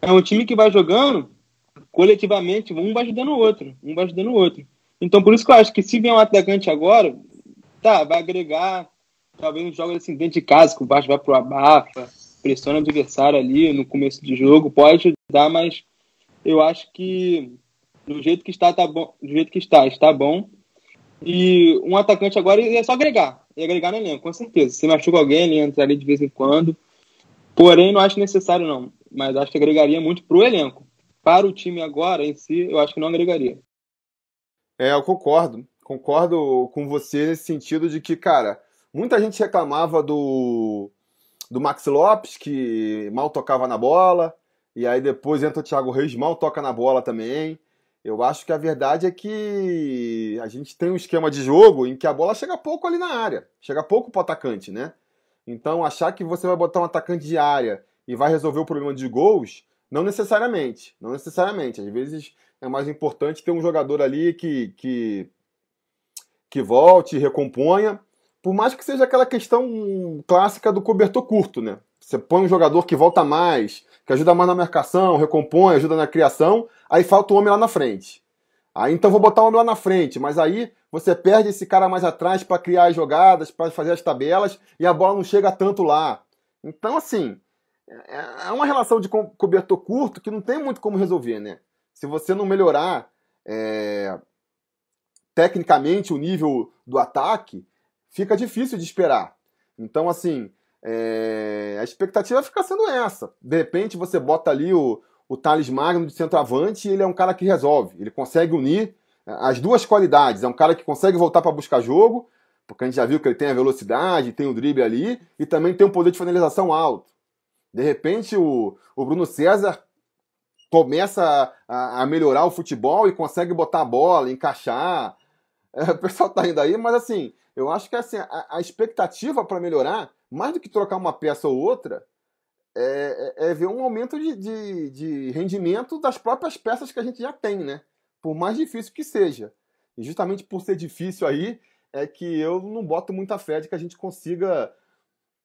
É um time que vai jogando coletivamente, um vai ajudando o outro, um vai ajudando o outro. Então, por isso que eu acho que se vier um atacante agora, tá, vai agregar, talvez uns jogos assim dentro de casa, que o Vasco vai pro abafa, pressiona o adversário ali no começo de jogo, pode ajudar, mas eu acho que do jeito que está, tá bom, do jeito que está, está bom. E um atacante agora é só agregar, e agregar no elenco, com certeza. Se machuca alguém, ele entra ali de vez em quando. Porém, não acho necessário, não. Mas acho que agregaria muito pro elenco. Para o time agora, em si, eu acho que não agregaria. É, eu concordo. Concordo com você nesse sentido de que, cara, muita gente reclamava do, do Max Lopes, que mal tocava na bola, e aí depois entra o Thiago Reis, mal toca na bola também. Eu acho que a verdade é que a gente tem um esquema de jogo em que a bola chega pouco ali na área, chega pouco para o atacante, né? Então, achar que você vai botar um atacante de área e vai resolver o problema de gols, não necessariamente. Não necessariamente. Às vezes é mais importante ter um jogador ali que, que, que volte, recomponha, por mais que seja aquela questão clássica do cobertor curto, né? Você põe um jogador que volta mais, que ajuda mais na marcação, recompõe, ajuda na criação, aí falta o homem lá na frente. Aí então vou botar o homem lá na frente, mas aí você perde esse cara mais atrás para criar as jogadas, para fazer as tabelas e a bola não chega tanto lá. Então, assim, é, é uma relação de cobertor curto que não tem muito como resolver, né? Se você não melhorar é, tecnicamente o nível do ataque, fica difícil de esperar. Então, assim, é, a expectativa fica sendo essa. De repente você bota ali o, o Thales Magno de centroavante e ele é um cara que resolve. Ele consegue unir é, as duas qualidades. É um cara que consegue voltar para buscar jogo, porque a gente já viu que ele tem a velocidade, tem o drible ali, e também tem um poder de finalização alto. De repente o, o Bruno César começa a, a, melhorar o futebol e consegue botar a bola, encaixar. É, o pessoal tá indo aí, mas assim, eu acho que assim, a, a expectativa para melhorar mais do que trocar uma peça ou outra, é, é, é ver um aumento de, de, de, rendimento das próprias peças que a gente já tem, né? Por mais difícil que seja. E justamente por ser difícil aí, é que eu não boto muita fé de que a gente consiga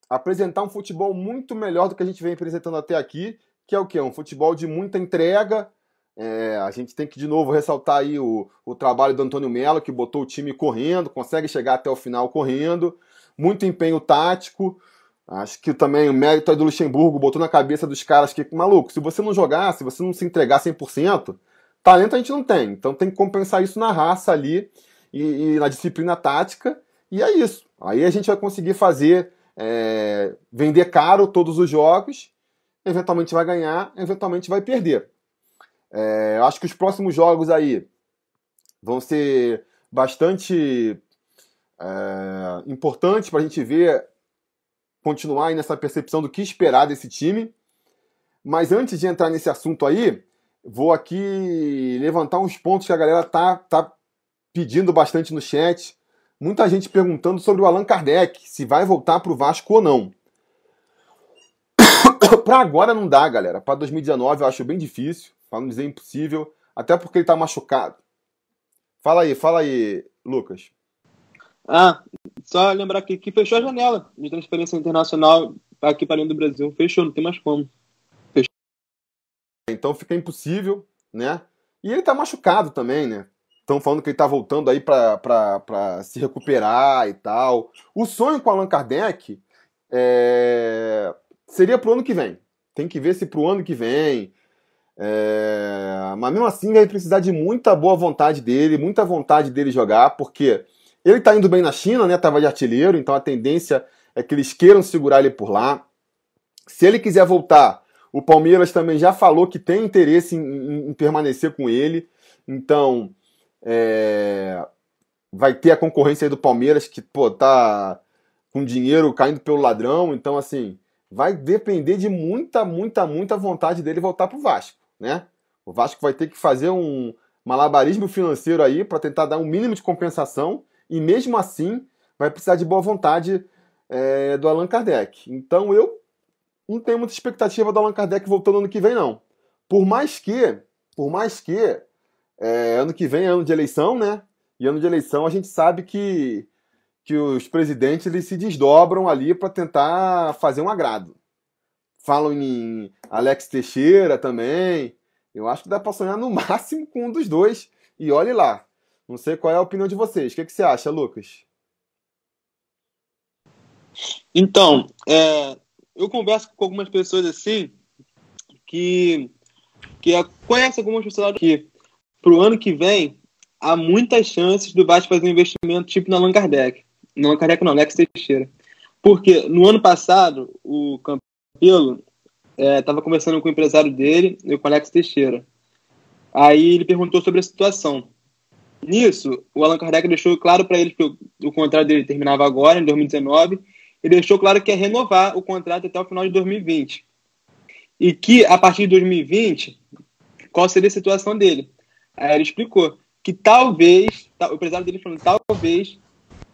apresentar um futebol muito melhor do que a gente vem apresentando até aqui, que é o quê? Um futebol de muita entrega. É, a gente tem que de novo ressaltar aí o, o trabalho do Antônio Melo, que botou o time correndo, consegue chegar até o final correndo, muito empenho tático. Acho que também o mérito aí do Luxemburgo botou na cabeça dos caras que, maluco, se você não jogar, se você não se entregar 100%, talento a gente não tem. Então tem que compensar isso na raça ali e, e na disciplina tática. E é isso. Aí a gente vai conseguir fazer, é, vender caro todos os jogos, eventualmente vai ganhar, eventualmente vai perder. É, acho que os próximos jogos aí vão ser bastante é, para a gente ver continuar nessa percepção do que esperar desse time. Mas antes de entrar nesse assunto aí, vou aqui levantar uns pontos que a galera tá, tá pedindo bastante no chat. Muita gente perguntando sobre o Allan Kardec, se vai voltar para o Vasco ou não. para agora não dá, galera. Para 2019 eu acho bem difícil, para não dizer impossível, até porque ele está machucado. Fala aí, fala aí, Lucas. Ah, só lembrar aqui que fechou a janela de transferência internacional aqui para dentro do Brasil. Fechou, não tem mais como. Fechou. Então fica impossível, né? E ele tá machucado também, né? Estão falando que ele tá voltando aí para se recuperar e tal. O sonho com o Allan Kardec é... seria pro ano que vem. Tem que ver se pro ano que vem. É... Mas mesmo assim vai precisar de muita boa vontade dele, muita vontade dele jogar, porque ele está indo bem na China, né? Tava de artilheiro, então a tendência é que eles queiram segurar ele por lá. Se ele quiser voltar, o Palmeiras também já falou que tem interesse em, em, em permanecer com ele. Então, é, vai ter a concorrência aí do Palmeiras, que, pô, tá com dinheiro caindo pelo ladrão. Então, assim, vai depender de muita, muita, muita vontade dele voltar pro Vasco, né? O Vasco vai ter que fazer um malabarismo financeiro aí para tentar dar um mínimo de compensação e mesmo assim vai precisar de boa vontade é, do Allan Kardec. Então eu não tenho muita expectativa do Allan Kardec voltando ano que vem, não. Por mais que, por mais que é, ano que vem é ano de eleição, né? E ano de eleição a gente sabe que, que os presidentes eles se desdobram ali para tentar fazer um agrado. Falam em Alex Teixeira também. Eu acho que dá para sonhar no máximo com um dos dois. E olhe lá, não sei qual é a opinião de vocês. O que, que você acha, Lucas? Então, é, eu converso com algumas pessoas assim que, que conhecem algumas pessoas que para o ano que vem há muitas chances do Vasco fazer um investimento tipo na Allan Kardec. Não Allan Kardec não, Alex Teixeira. Porque no ano passado o Campelo estava é, conversando com o empresário dele e com o Alex Teixeira. Aí ele perguntou sobre a situação. Nisso, o Allan Kardec deixou claro para eles que o, o, contrato dele terminava agora, em 2019, e deixou claro que ia renovar o contrato até o final de 2020. E que, a partir de 2020, qual seria a situação dele. Aí ele explicou que talvez, o empresário dele falou, talvez,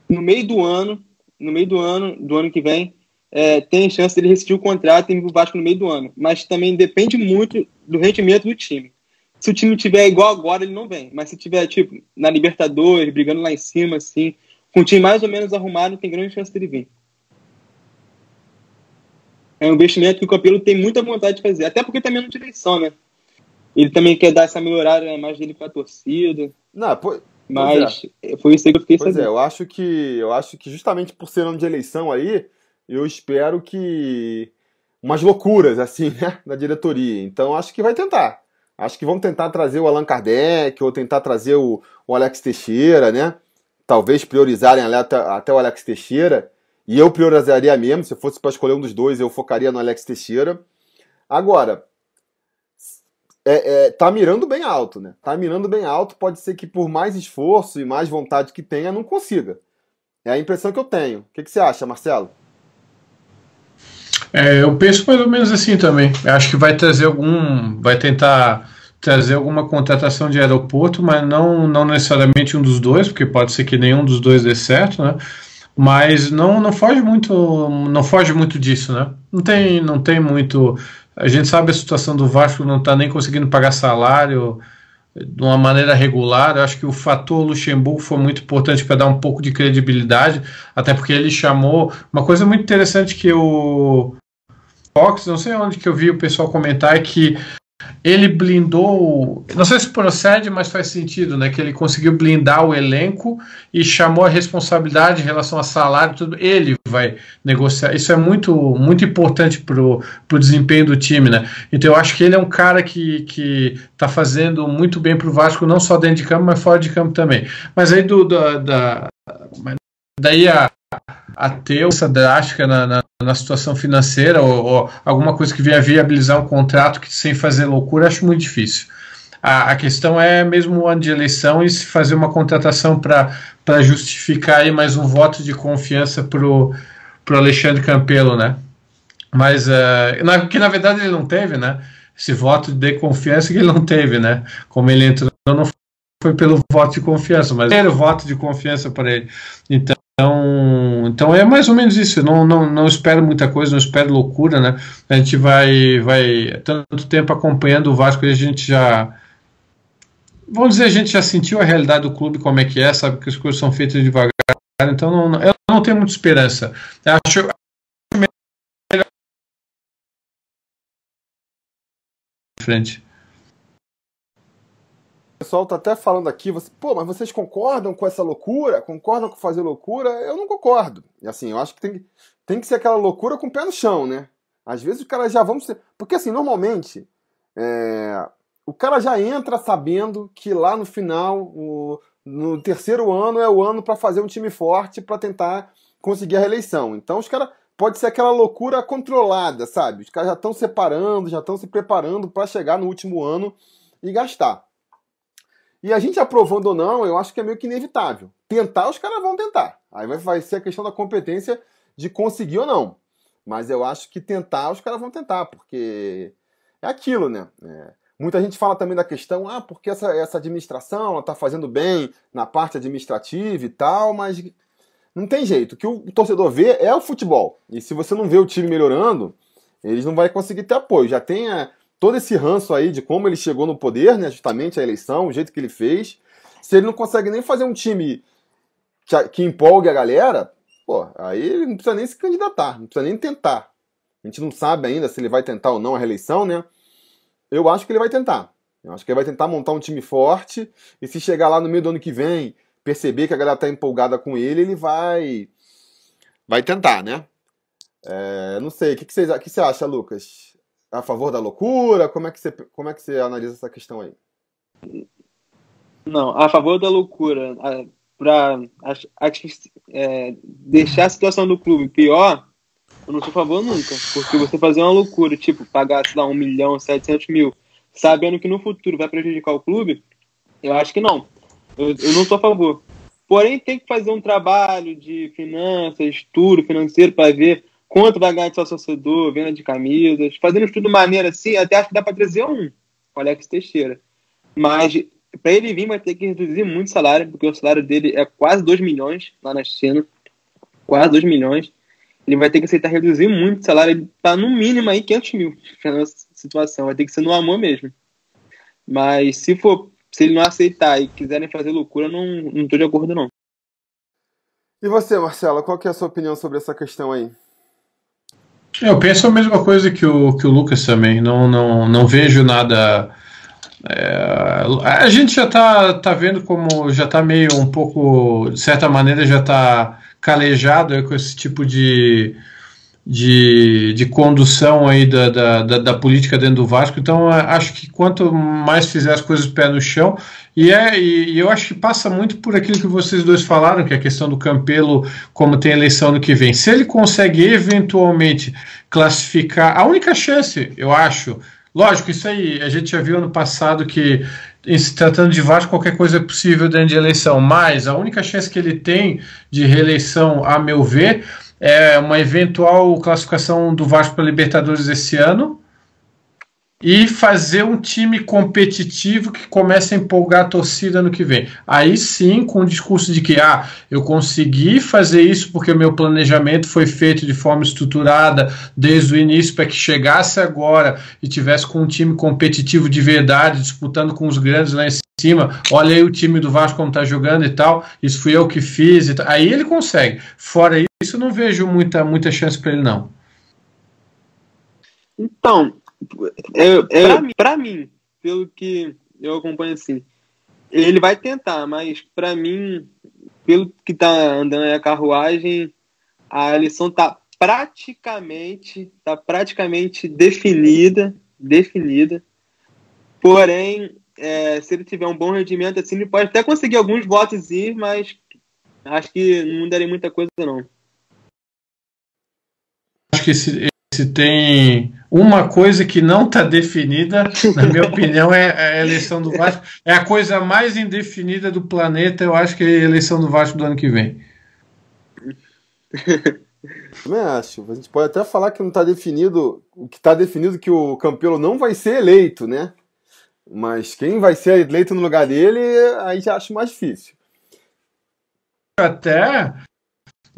no meio do ano, no meio do ano, do ano que vem, é, tem chance dele rescindir o contrato e ir pro Vasco no meio do ano. Mas também depende muito do rendimento do time. Se o time tiver igual agora, ele não vem. Mas se tiver, tipo, na Libertadores, brigando lá em cima, assim, com o time mais ou menos arrumado, tem grande chance dele vir. É um investimento que o Campelo tem muita vontade de fazer. Até porque também não direção, né? Ele também quer dar essa melhorada na imagem dele pra torcida. Não, pô, mas é. foi isso aí que eu fiquei pois sabendo. é, eu acho que eu acho que justamente por ser ano de eleição aí, eu espero que umas loucuras assim, né, da diretoria. Então acho que vai tentar. Acho que vamos tentar trazer o Allan Kardec ou tentar trazer o, o Alex Teixeira, né? Talvez priorizarem até, até o Alex Teixeira. E eu priorizaria mesmo, se fosse para escolher um dos dois, eu focaria no Alex Teixeira. Agora, é, é, tá mirando bem alto, né? Tá mirando bem alto, pode ser que por mais esforço e mais vontade que tenha, não consiga. É a impressão que eu tenho. O que, que você acha, Marcelo? É, eu penso mais ou menos assim também. Acho que vai trazer algum. Vai tentar trazer alguma contratação de aeroporto, mas não, não necessariamente um dos dois, porque pode ser que nenhum dos dois dê certo, né? Mas não, não foge muito não foge muito disso, né? Não tem, não tem muito. A gente sabe a situação do Vasco não está nem conseguindo pagar salário. De uma maneira regular. Eu acho que o fator Luxemburgo foi muito importante para dar um pouco de credibilidade, até porque ele chamou uma coisa muito interessante que o Fox, não sei onde que eu vi o pessoal comentar, é que ele blindou, não sei se procede, mas faz sentido, né? Que ele conseguiu blindar o elenco e chamou a responsabilidade em relação a salário, tudo. Ele vai negociar. Isso é muito, muito importante para o desempenho do time, né? Então eu acho que ele é um cara que que está fazendo muito bem para o Vasco, não só dentro de campo, mas fora de campo também. Mas aí do, da, da daí a a ter essa drástica na, na, na situação financeira ou, ou, alguma coisa que venha viabilizar um contrato que sem fazer loucura, acho muito difícil. A, a questão é mesmo o ano de eleição e se fazer uma contratação para justificar aí mais um voto de confiança para o Alexandre Campelo, né? Mas uh, na, que na verdade ele não teve, né? Esse voto de confiança que ele não teve, né? Como ele entrou, não foi pelo voto de confiança, mas era o voto de confiança para ele. Então, então, então é mais ou menos isso. Não, não, não espero muita coisa, não espero loucura, né? A gente vai, vai tanto tempo acompanhando o Vasco e a gente já, vamos dizer, a gente já sentiu a realidade do clube como é que é, sabe que as coisas são feitas devagar. Então, não, eu não tenho muita esperança. Acho frente. O pessoal tá até falando aqui, você, pô, mas vocês concordam com essa loucura? Concordam com fazer loucura? Eu não concordo. E assim, eu acho que tem, tem que ser aquela loucura com o pé no chão, né? Às vezes os caras já vão ser. Porque assim, normalmente, é... o cara já entra sabendo que lá no final, o... no terceiro ano, é o ano para fazer um time forte para tentar conseguir a reeleição. Então os caras. Pode ser aquela loucura controlada, sabe? Os caras já estão separando, já estão se preparando para chegar no último ano e gastar. E a gente aprovando ou não, eu acho que é meio que inevitável. Tentar, os caras vão tentar. Aí vai ser a questão da competência de conseguir ou não. Mas eu acho que tentar, os caras vão tentar, porque é aquilo, né? É. Muita gente fala também da questão, ah, porque essa, essa administração ela tá fazendo bem na parte administrativa e tal, mas não tem jeito. O que o torcedor vê é o futebol. E se você não vê o time melhorando, eles não vão conseguir ter apoio. Já tem a, todo esse ranço aí de como ele chegou no poder, né, justamente a eleição, o jeito que ele fez. Se ele não consegue nem fazer um time que, que empolgue a galera, pô, aí ele não precisa nem se candidatar, não precisa nem tentar. A gente não sabe ainda se ele vai tentar ou não a reeleição, né? Eu acho que ele vai tentar. Eu acho que ele vai tentar montar um time forte e se chegar lá no meio do ano que vem, perceber que a galera tá empolgada com ele, ele vai vai tentar, né? É, não sei, o que, que, que você acha, Lucas? A favor da loucura? Como é que você, como é que você analisa essa questão aí? Não, a favor da loucura. Para é, deixar a situação do clube pior, eu não sou a favor nunca. Porque você fazer uma loucura, tipo, pagar, sei lá, um milhão, setecentos mil, sabendo que no futuro vai prejudicar o clube, eu acho que não. Eu, eu não sou a favor. Porém, tem que fazer um trabalho de finanças, estudo financeiro para ver quanto vai ganhar de sócio torcedor, venda de camisas, fazendo estudo maneiro assim, até acho que dá para trazer um, o Alex Teixeira. Mas para ele vir vai ter que reduzir muito o salário, porque o salário dele é quase 2 milhões lá na China, quase 2 milhões. Ele vai ter que aceitar reduzir muito o salário, tá no mínimo aí 500 mil nessa situação, vai ter que ser no amor mesmo. Mas se for, se ele não aceitar e quiserem fazer loucura, não, não tô de acordo não. E você, Marcelo, qual que é a sua opinião sobre essa questão aí? Eu penso a mesma coisa que o, que o Lucas também. Não, não, não vejo nada. É, a gente já está tá vendo como já está meio um pouco, de certa maneira, já está calejado com esse tipo de, de, de condução aí da, da, da, da, política dentro do Vasco. Então, acho que quanto mais fizer as coisas pé no chão, e, é, e, e, eu acho que passa muito por aquilo que vocês dois falaram, que é a questão do Campelo, como tem eleição no que vem. Se ele consegue eventualmente classificar, a única chance, eu acho, lógico, isso aí a gente já viu ano passado que, em se tratando de Vasco, qualquer coisa é possível dentro de eleição, mas a única chance que ele tem de reeleição, a meu ver, é uma eventual classificação do Vasco para Libertadores esse ano e fazer um time competitivo que comece a empolgar a torcida no que vem. Aí sim, com o discurso de que ah, eu consegui fazer isso porque o meu planejamento foi feito de forma estruturada desde o início para que chegasse agora e tivesse com um time competitivo de verdade, disputando com os grandes lá em cima, olha aí o time do Vasco como tá jogando e tal, isso fui eu que fiz, aí ele consegue. Fora isso, não vejo muita, muita chance para ele, não. Então, para mim, pelo que eu acompanho assim, ele vai tentar, mas para mim, pelo que tá andando a carruagem, a lição tá praticamente, tá praticamente definida, definida. Porém, é, se ele tiver um bom rendimento, assim, ele pode até conseguir alguns votos, mas acho que não daria muita coisa, não. Acho que se, se tem uma coisa que não está definida, na minha opinião, é, é a eleição do Vasco. É a coisa mais indefinida do planeta, eu acho que é a eleição do Vasco do ano que vem. Também acho. A gente pode até falar que não está definido, o que está definido é que o Campelo não vai ser eleito, né? Mas quem vai ser eleito no lugar dele, aí já acho mais difícil. Até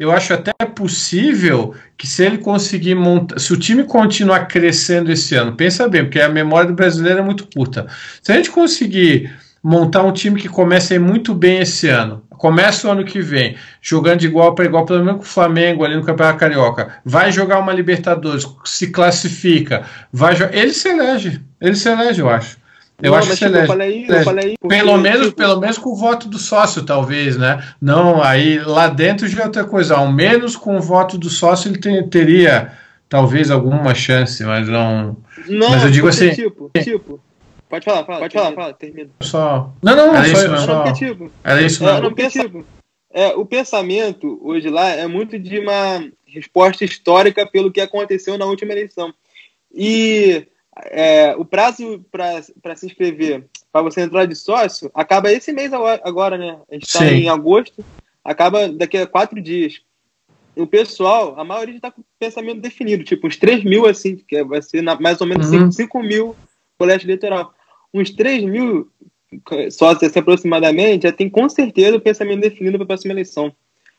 eu acho até possível que se ele conseguir montar, se o time continuar crescendo esse ano, pensa bem, porque a memória do brasileiro é muito curta. Se a gente conseguir montar um time que comece muito bem esse ano, começa o ano que vem, jogando de igual para igual, pelo menos com o Flamengo ali no Campeonato Carioca, vai jogar uma Libertadores, se classifica, vai ele se elege, ele se elege, eu acho. Eu não, acho que tipo, eu falei, eu falei porque, pelo menos, tipo... pelo menos com o voto do sócio, talvez, né? Não, aí lá dentro já é outra coisa. Ao menos com o voto do sócio ele tem, teria talvez alguma chance, mas não. Não, mas eu digo assim. Tipo, tipo. Pode falar, fala, pode falar, fala, termina. Só. Não, não, era isso, só... Não, tipo, era isso mesmo. Não, pensa... tipo, é, o pensamento hoje lá é muito de uma resposta histórica pelo que aconteceu na última eleição. E é, o prazo para se inscrever, para você entrar de sócio, acaba esse mês agora, né? A gente está em agosto, acaba daqui a quatro dias. O pessoal, a maioria está com o pensamento definido, tipo uns 3 mil, assim, que vai ser na, mais ou menos uhum. 5, 5 mil colégio eleitoral. Uns 3 mil sócios, assim, aproximadamente, já tem com certeza o pensamento definido para a próxima eleição.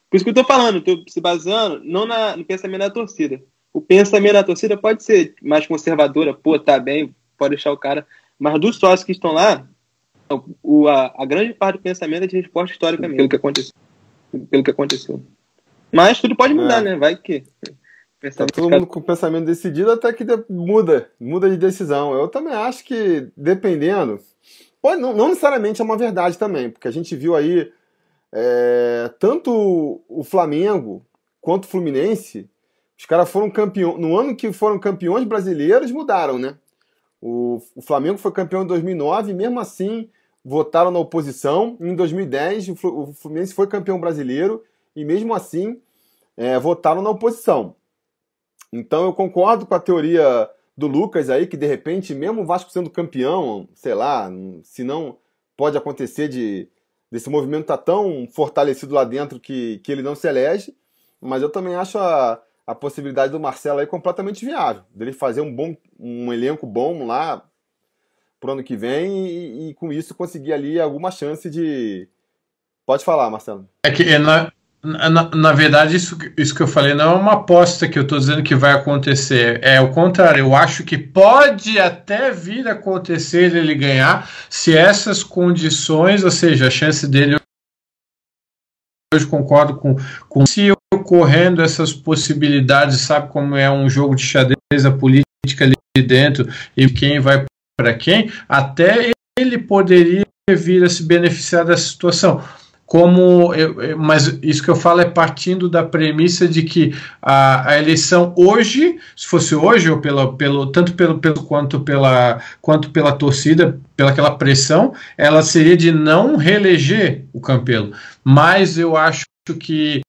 Por isso que eu estou falando, estou se baseando não na, no pensamento da torcida, o pensamento da torcida pode ser mais conservadora, pô, tá bem, pode deixar o cara. Mas dos sócios que estão lá, o, a, a grande parte do pensamento é de resposta histórica mesmo, pelo que aconteceu. Pelo que aconteceu. Mas tudo pode mudar, é. né? Vai que. Tá todo mundo com o pensamento decidido até que muda, muda de decisão. Eu também acho que, dependendo. Pode, não, não necessariamente é uma verdade também, porque a gente viu aí é, tanto o Flamengo quanto o Fluminense os caras foram campeões. No ano que foram campeões brasileiros, mudaram, né? O, o Flamengo foi campeão em 2009 e mesmo assim votaram na oposição. Em 2010, o Fluminense foi campeão brasileiro e mesmo assim é, votaram na oposição. Então eu concordo com a teoria do Lucas aí, que de repente, mesmo o Vasco sendo campeão, sei lá, se não pode acontecer de desse movimento tá tão fortalecido lá dentro que, que ele não se elege, mas eu também acho a, a possibilidade do Marcelo aí completamente viável, dele fazer um bom um elenco bom lá pro ano que vem e, e com isso conseguir ali alguma chance de pode falar, Marcelo. É que na, na, na verdade isso, isso que eu falei não é uma aposta que eu estou dizendo que vai acontecer, é o contrário, eu acho que pode até vir a acontecer ele ganhar se essas condições, ou seja, a chance dele hoje concordo com, com se ocorrendo essas possibilidades, sabe como é um jogo de xadrez a política ali dentro e quem vai para quem, até ele poderia vir a se beneficiar dessa situação como eu, mas isso que eu falo é partindo da premissa de que a, a eleição hoje, se fosse hoje ou pela, pelo tanto pelo, pelo quanto pela quanto pela torcida, pela aquela pressão, ela seria de não reeleger o Campelo. Mas eu acho que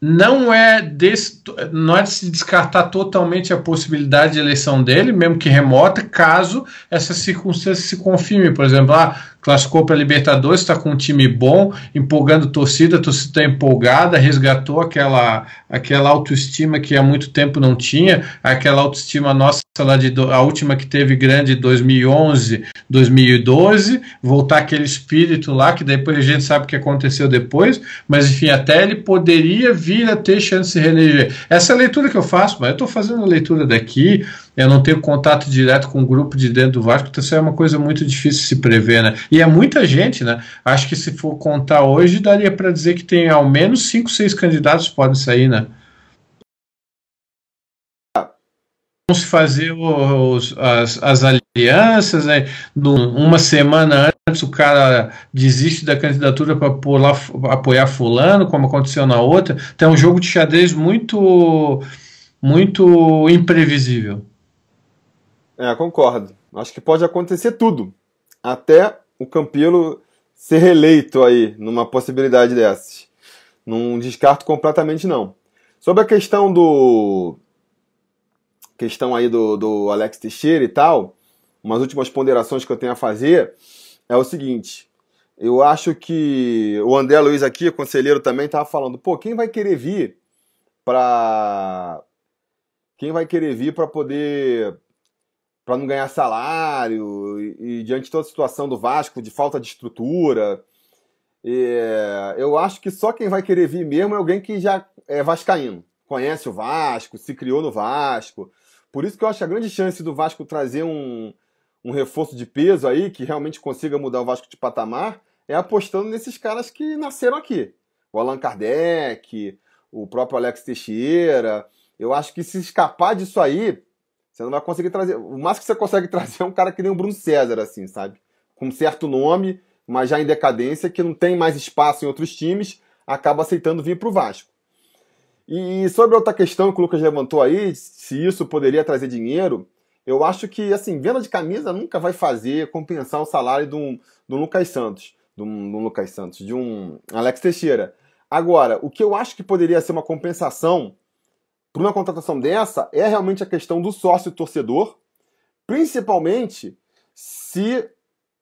não é, desse, não é de se descartar totalmente a possibilidade de eleição dele, mesmo que remota, caso essa circunstância se confirme. Por exemplo, ah, classificou para a Libertadores, está com um time bom, empolgando torcida, a torcida está empolgada, resgatou aquela, aquela autoestima que há muito tempo não tinha, aquela autoestima nossa lá de a última que teve grande 2011, 2012, voltar aquele espírito lá que depois a gente sabe o que aconteceu depois, mas enfim, até ele poderia vir a ter chance de reeleger. Essa é leitura que eu faço, mas eu estou fazendo a leitura daqui, eu não tenho contato direto com o grupo de dentro do Vasco, então isso é uma coisa muito difícil de se prever, né? E é muita gente, né? Acho que se for contar hoje, daria para dizer que tem ao menos 5, 6 candidatos que podem sair, né? se fazer os, as, as alianças, né? uma semana antes o cara desiste da candidatura para apoiar fulano, como aconteceu na outra. Então é um jogo de xadrez muito, muito imprevisível. É, concordo. Acho que pode acontecer tudo. Até o Campelo ser reeleito aí, numa possibilidade dessas. Não descarto completamente, não. Sobre a questão do, questão aí do, do Alex Teixeira e tal, umas últimas ponderações que eu tenho a fazer é o seguinte. Eu acho que o André Luiz aqui, conselheiro também, estava falando, pô, quem vai querer vir para quem vai querer vir para poder para não ganhar salário e, e, diante de toda a situação do Vasco de falta de estrutura, é, eu acho que só quem vai querer vir mesmo é alguém que já é vascaíno, conhece o Vasco, se criou no Vasco, por isso que eu acho a grande chance do Vasco trazer um, um reforço de peso aí, que realmente consiga mudar o Vasco de patamar, é apostando nesses caras que nasceram aqui. O Allan Kardec, o próprio Alex Teixeira. Eu acho que se escapar disso aí, você não vai conseguir trazer. O máximo que você consegue trazer é um cara que nem o Bruno César, assim, sabe? Com certo nome, mas já em decadência, que não tem mais espaço em outros times, acaba aceitando vir para o Vasco. E sobre outra questão que o Lucas levantou aí, se isso poderia trazer dinheiro, eu acho que, assim, venda de camisa nunca vai fazer compensar o salário de um, de um Lucas Santos, de um, de um Lucas Santos, de um Alex Teixeira. Agora, o que eu acho que poderia ser uma compensação para uma contratação dessa é realmente a questão do sócio torcedor, principalmente se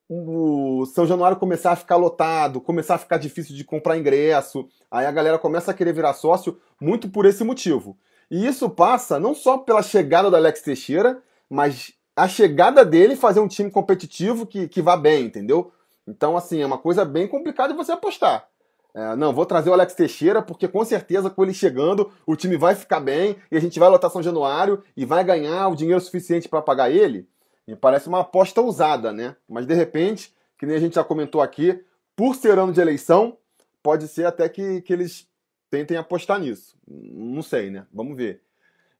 o São Januário começar a ficar lotado, começar a ficar difícil de comprar ingresso, aí a galera começa a querer virar sócio muito por esse motivo. E isso passa não só pela chegada do Alex Teixeira, mas a chegada dele fazer um time competitivo que, que vá bem, entendeu? Então, assim, é uma coisa bem complicada de você apostar. É, não, vou trazer o Alex Teixeira, porque com certeza com ele chegando, o time vai ficar bem e a gente vai lotar São Januário e vai ganhar o dinheiro suficiente para pagar ele. Me parece uma aposta ousada, né? Mas de repente, que nem a gente já comentou aqui, por ser ano de eleição, pode ser até que, que eles tentem apostar nisso. Não sei, né? Vamos ver.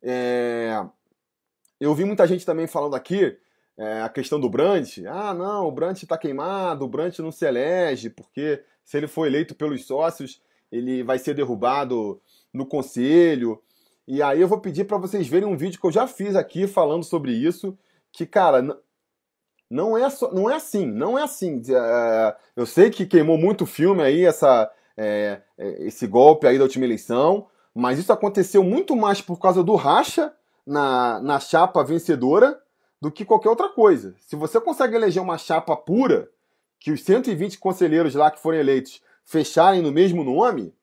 É... Eu vi muita gente também falando aqui é, a questão do Brandt. Ah, não, o Brandt está queimado, o Brandt não se elege, porque se ele for eleito pelos sócios, ele vai ser derrubado no conselho. E aí eu vou pedir para vocês verem um vídeo que eu já fiz aqui falando sobre isso que, cara, não é, só, não é assim, não é assim. É, eu sei que queimou muito filme aí, essa, é, é, esse golpe aí da última eleição, mas isso aconteceu muito mais por causa do racha na, na chapa vencedora do que qualquer outra coisa. Se você consegue eleger uma chapa pura, que os 120 conselheiros lá que foram eleitos fecharem no mesmo nome,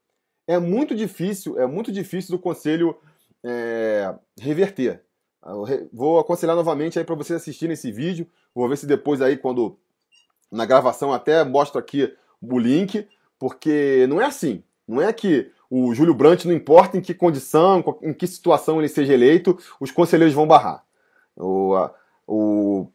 é muito difícil, é muito difícil do conselho é, reverter. Vou aconselhar novamente aí para vocês assistirem esse vídeo. Vou ver se depois aí, quando na gravação até mostro aqui o link, porque não é assim. Não é que o Júlio Brandt, não importa em que condição, em que situação ele seja eleito, os conselheiros vão barrar. O, o,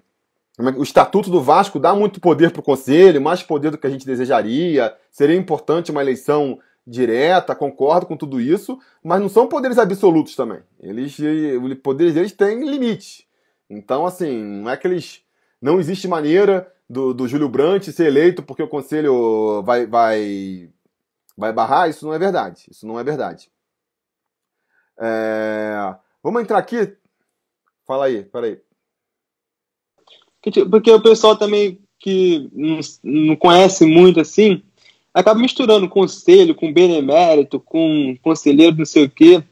é o Estatuto do Vasco dá muito poder para o conselho, mais poder do que a gente desejaria. Seria importante uma eleição direta, concordo com tudo isso, mas não são poderes absolutos também. Eles, os poderes deles têm limite. Então, assim, não é que eles. Não existe maneira do, do Júlio Brandt ser eleito porque o conselho vai, vai, vai barrar. Isso não é verdade. Isso não é verdade. É... Vamos entrar aqui. Fala aí, peraí. Porque o pessoal também que não, conhece muito assim, acaba misturando conselho com benemérito, com conselheiro não sei o quê,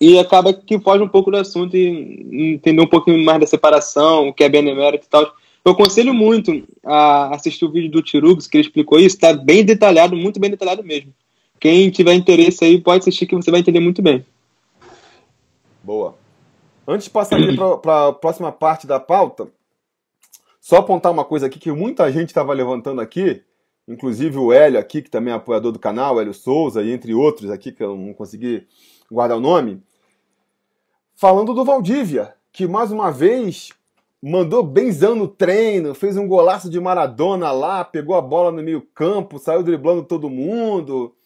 e acaba que foge um pouco do assunto e entender um pouquinho mais da separação, o que é benemérito e tal. Eu aconselho muito a assistir o vídeo do Tirugos, que ele explicou isso, está bem detalhado, muito bem detalhado mesmo. Quem tiver interesse aí pode assistir que você vai entender muito bem. Boa. Antes de passar para a próxima parte da pauta, só apontar uma coisa aqui que muita gente estava levantando aqui, inclusive o Hélio aqui, que também é apoiador do canal, Hélio Souza, e entre outros aqui, que eu não consegui guardar o nome, falando do Valdívia, que mais uma vez mandou benzão no treino, fez um golaço de Maradona lá, pegou a bola no meio campo, saiu driblando todo mundo.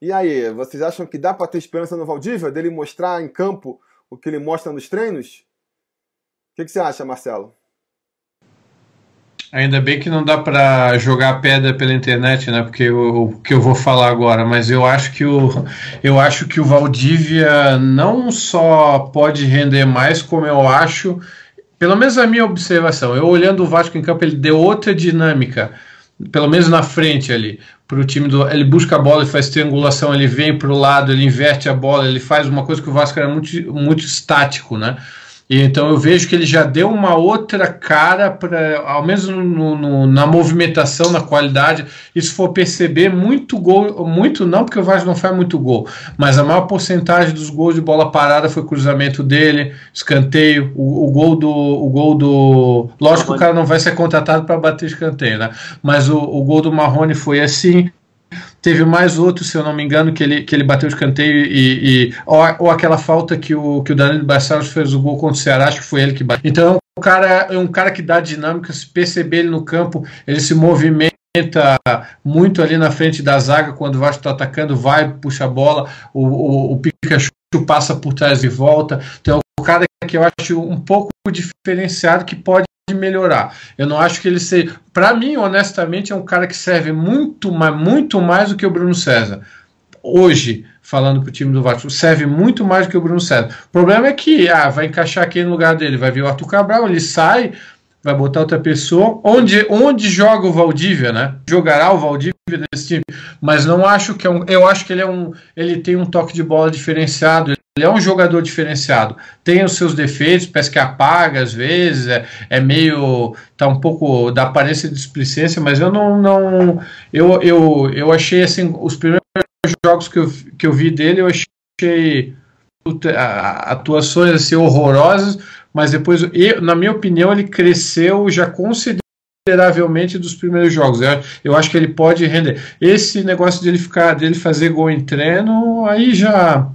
E aí, vocês acham que dá para ter esperança no Valdívia, dele mostrar em campo o que ele mostra nos treinos? O que, que você acha, Marcelo? Ainda bem que não dá para jogar pedra pela internet, né? Porque o, que eu vou falar agora, mas eu acho que o eu acho que o Valdívia não só pode render mais, como eu acho, pelo menos a minha observação, eu olhando o Vasco em campo, ele deu outra dinâmica, pelo menos na frente ali, para o time do. Ele busca a bola e faz triangulação, ele vem para o lado, ele inverte a bola, ele faz uma coisa que o Vasco era muito, muito estático, né? E então eu vejo que ele já deu uma outra cara para, ao menos no, no, na movimentação, na qualidade. Se for perceber, muito gol, muito não, porque o Vasco não faz muito gol, mas a maior porcentagem dos gols de bola parada foi cruzamento dele, escanteio, o, o gol do, o gol do, lógico que o cara não vai ser contratado para bater escanteio, né? Mas o, o gol do Marrone foi assim. Teve mais outro, se eu não me engano, que ele, que ele bateu de escanteio e. e ou, ou, aquela falta que o, que o Danilo Barcelos fez o gol contra o Ceará, acho que foi ele que bateu. Então, o cara é um cara que dá dinâmica, se perceber ele no campo, ele se movimenta muito ali na frente da zaga quando o Vasco está atacando, vai, puxa a bola, o, o, o Pikachu passa por trás e volta. Então, é o cara que eu acho um pouco diferenciado que pode melhorar. Eu não acho que ele seja. Para mim, honestamente, é um cara que serve muito mais, muito mais do que o Bruno César. Hoje, falando para o time do Vasco, serve muito mais do que o Bruno César. O problema é que ah, vai encaixar aqui no lugar dele, vai vir o Arthur Cabral, ele sai, vai botar outra pessoa. Onde, onde joga o Valdívia, né? Jogará o Valdívia desse time, mas não acho que é um. Eu acho que ele é um. Ele tem um toque de bola diferenciado. Ele é um jogador diferenciado. Tem os seus defeitos, parece que apaga às vezes, é, é meio. tá um pouco da aparência de displicência, mas eu não. não eu, eu, eu achei assim, os primeiros jogos que eu, que eu vi dele, eu achei atuações assim, horrorosas, mas depois, eu, na minha opinião, ele cresceu já consideravelmente dos primeiros jogos. Eu, eu acho que ele pode render. Esse negócio de ele ficar, dele fazer gol em treino, aí já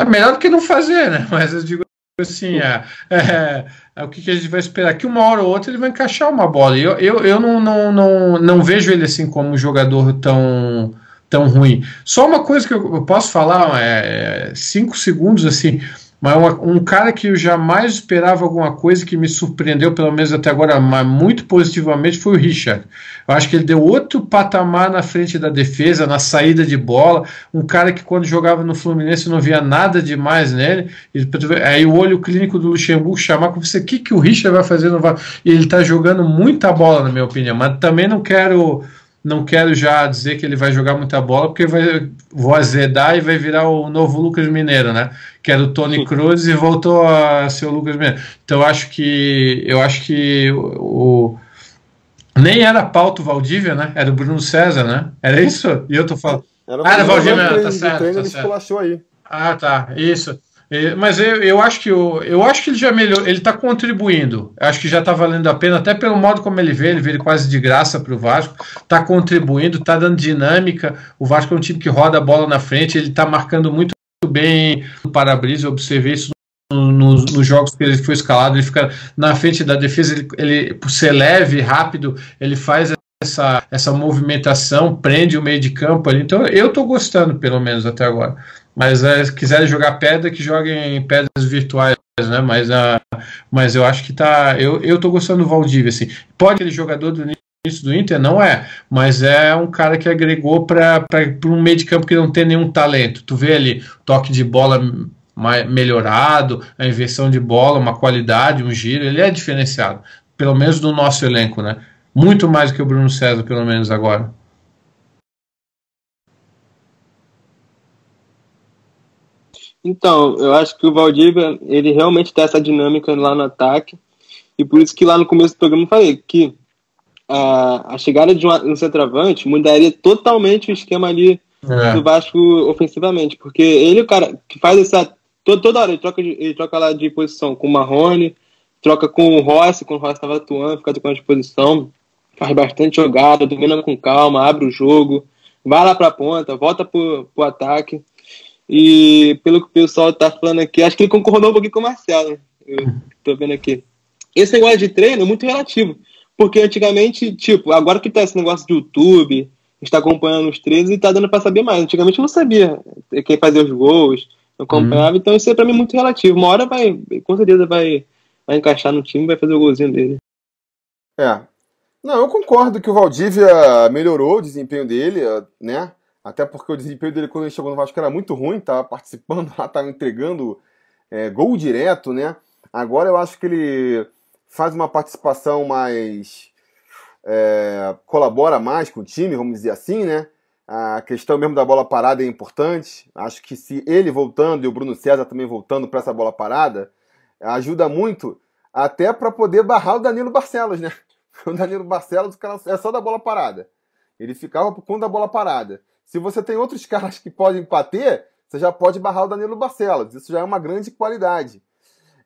é melhor do que não fazer, né? Mas eu digo assim, é, é, é, o que, que, a gente vai esperar? Que uma hora ou outra ele vai encaixar uma bola. Eu, eu, eu não, não, não, não vejo ele assim como um jogador tão, tão ruim. Só uma coisa que eu, eu posso falar, é, cinco segundos assim. Mas um cara que eu jamais esperava alguma coisa que me surpreendeu, pelo menos até agora, mas muito positivamente, foi o Richard. Eu acho que ele deu outro patamar na frente da defesa, na saída de bola. Um cara que quando jogava no Fluminense não via nada demais nele. Aí o olho clínico do Luxemburgo chamar para você: o que, que o Richard vai fazer no E ele está jogando muita bola, na minha opinião. Mas também não quero não quero já dizer que ele vai jogar muita bola, porque vai, vou azedar e vai virar o novo Lucas Mineiro, né? Que era o Tony Cruz e voltou a ser o Lucas Mineiro. Então eu acho que eu acho que o, o nem era pauta o Valdívia, né? Era o Bruno César, né? Era isso? E eu tô falando. Era ah, era Valdívia, tá certo. Treino, tá certo. Aí. Ah, tá. Isso. Mas eu, eu acho que eu, eu acho que ele já melhorou, ele está contribuindo. Acho que já está valendo a pena, até pelo modo como ele vê, ele veio quase de graça para o Vasco, está contribuindo, está dando dinâmica. O Vasco é um time que roda a bola na frente, ele está marcando muito bem o para-brisa, observei isso nos, jogos que ele foi escalado, ele fica na frente da defesa, ele, ele por ser leve, rápido, ele faz essa, essa movimentação, prende o meio de campo ali. Então eu estou gostando, pelo menos até agora. Mas é, se quiserem jogar pedra, que joguem pedras virtuais, né? Mas, uh, mas eu acho que tá. Eu, eu gostando do Valdívia, assim. Pode aquele jogador do início do Inter? Não é. Mas é um cara que agregou para um meio de campo que não tem nenhum talento. Tu vê ali toque de bola melhorado, a inversão de bola, uma qualidade, um giro, ele é diferenciado. Pelo menos no nosso elenco, né? Muito mais que o Bruno César, pelo menos agora. Então, eu acho que o Valdívia, ele realmente tem essa dinâmica lá no ataque, e por isso que lá no começo do programa eu falei que a, a chegada de um, um centroavante mudaria totalmente o esquema ali é. do Vasco ofensivamente, porque ele é o cara que faz essa. Toda, toda hora ele troca, de, ele troca lá de posição com o Marrone, troca com o Rossi, quando o Rossi estava atuando, fica trocando de posição, faz bastante jogada, domina com calma, abre o jogo, vai lá para a ponta, volta para o ataque. E pelo que o pessoal tá falando aqui, acho que ele concordou um pouquinho com o Marcelo. Eu tô vendo aqui. Esse negócio de treino é muito relativo. Porque antigamente, tipo, agora que tá esse negócio de YouTube, a gente tá acompanhando os treinos e tá dando pra saber mais. Antigamente eu não sabia quem fazia os gols, eu acompanhava, uhum. então isso é pra mim muito relativo. Uma hora vai, com certeza vai, vai encaixar no time e vai fazer o golzinho dele. É. Não, eu concordo que o Valdívia melhorou o desempenho dele, né? Até porque o desempenho dele quando ele chegou no Vasco era muito ruim, tava participando lá, tava entregando é, gol direto, né? Agora eu acho que ele faz uma participação mais. É, colabora mais com o time, vamos dizer assim, né? A questão mesmo da bola parada é importante. Acho que se ele voltando e o Bruno César também voltando para essa bola parada, ajuda muito até para poder barrar o Danilo Barcelos, né? O Danilo Barcelos é só da bola parada. Ele ficava por conta da bola parada. Se você tem outros caras que podem bater, você já pode barrar o Danilo Barcelos. Isso já é uma grande qualidade.